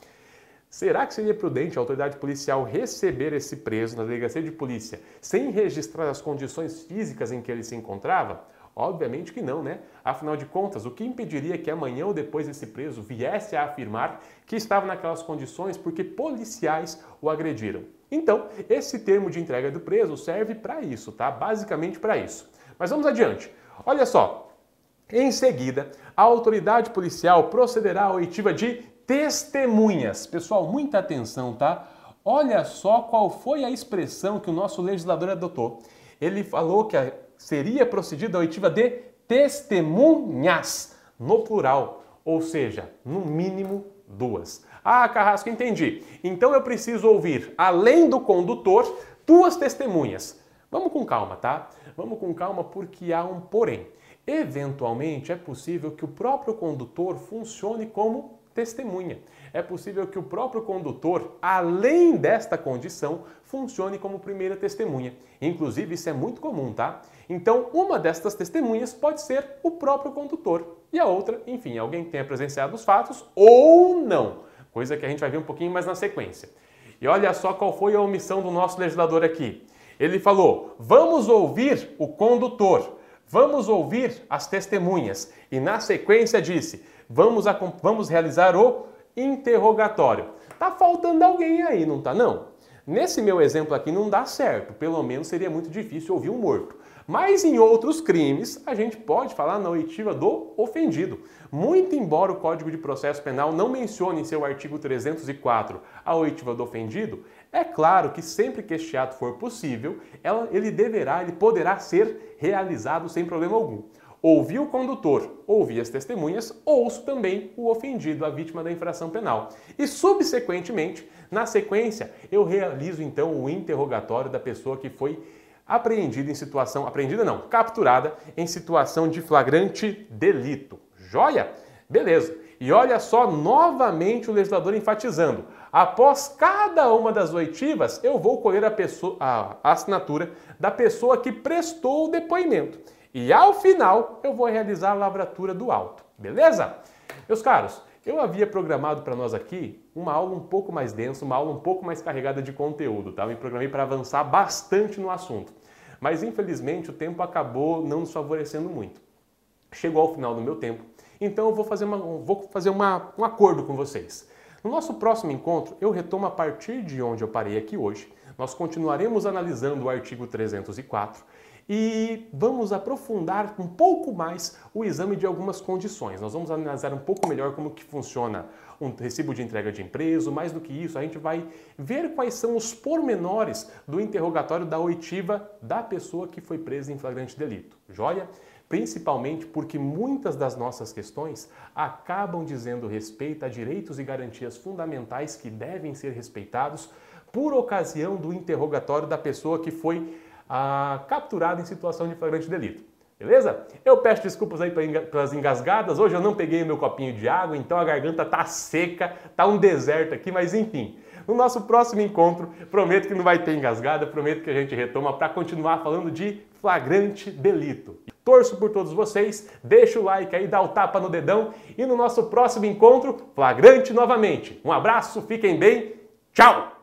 Será que seria prudente a autoridade policial receber esse preso na delegacia de polícia sem registrar as condições físicas em que ele se encontrava? Obviamente que não, né? Afinal de contas, o que impediria que amanhã ou depois esse preso viesse a afirmar que estava naquelas condições porque policiais o agrediram? Então, esse termo de entrega do preso serve para isso, tá? Basicamente para isso. Mas vamos adiante. Olha só. Em seguida, a autoridade policial procederá à oitiva de testemunhas. Pessoal, muita atenção, tá? Olha só qual foi a expressão que o nosso legislador adotou. Ele falou que seria procedida a oitiva de testemunhas, no plural, ou seja, no mínimo duas. Ah, Carrasco, entendi. Então eu preciso ouvir, além do condutor, duas testemunhas. Vamos com calma, tá? Vamos com calma porque há um porém. Eventualmente é possível que o próprio condutor funcione como testemunha. É possível que o próprio condutor, além desta condição, funcione como primeira testemunha. Inclusive, isso é muito comum, tá? Então, uma destas testemunhas pode ser o próprio condutor e a outra, enfim, alguém que tenha presenciado os fatos ou não, coisa que a gente vai ver um pouquinho mais na sequência. E olha só qual foi a omissão do nosso legislador aqui. Ele falou: vamos ouvir o condutor, vamos ouvir as testemunhas. E na sequência disse: vamos, vamos realizar o interrogatório. Tá faltando alguém aí, não tá não? Nesse meu exemplo aqui não dá certo, pelo menos seria muito difícil ouvir um morto. Mas em outros crimes, a gente pode falar na oitiva do ofendido. Muito embora o Código de Processo Penal não mencione em seu artigo 304 a oitiva do ofendido, é claro que sempre que este ato for possível, ela, ele deverá, ele poderá ser realizado sem problema algum. Ouvi o condutor, ouvi as testemunhas, ouço também o ofendido, a vítima da infração penal. E, subsequentemente, na sequência, eu realizo então o interrogatório da pessoa que foi apreendida em situação, apreendida não, capturada em situação de flagrante delito. Joia? Beleza. E olha só novamente o legislador enfatizando: após cada uma das oitivas, eu vou colher a, pessoa, a assinatura da pessoa que prestou o depoimento. E ao final eu vou realizar a lavratura do alto, beleza? Meus caros, eu havia programado para nós aqui uma aula um pouco mais densa, uma aula um pouco mais carregada de conteúdo, tá? Eu me programei para avançar bastante no assunto. Mas infelizmente o tempo acabou não nos favorecendo muito. Chegou ao final do meu tempo, então eu vou fazer, uma, vou fazer uma, um acordo com vocês. No nosso próximo encontro, eu retomo a partir de onde eu parei aqui hoje. Nós continuaremos analisando o artigo 304 e vamos aprofundar um pouco mais o exame de algumas condições. Nós vamos analisar um pouco melhor como que funciona um recibo de entrega de empresa, mais do que isso, a gente vai ver quais são os pormenores do interrogatório da oitiva da pessoa que foi presa em flagrante delito. Joia? Principalmente porque muitas das nossas questões acabam dizendo respeito a direitos e garantias fundamentais que devem ser respeitados por ocasião do interrogatório da pessoa que foi ah, capturado em situação de flagrante delito. Beleza? Eu peço desculpas aí pelas engasgadas. Hoje eu não peguei o meu copinho de água, então a garganta tá seca, tá um deserto aqui, mas enfim. No nosso próximo encontro, prometo que não vai ter engasgada, prometo que a gente retoma para continuar falando de flagrante delito. Torço por todos vocês, deixa o like aí, dá o tapa no dedão e no nosso próximo encontro, flagrante novamente. Um abraço, fiquem bem, tchau!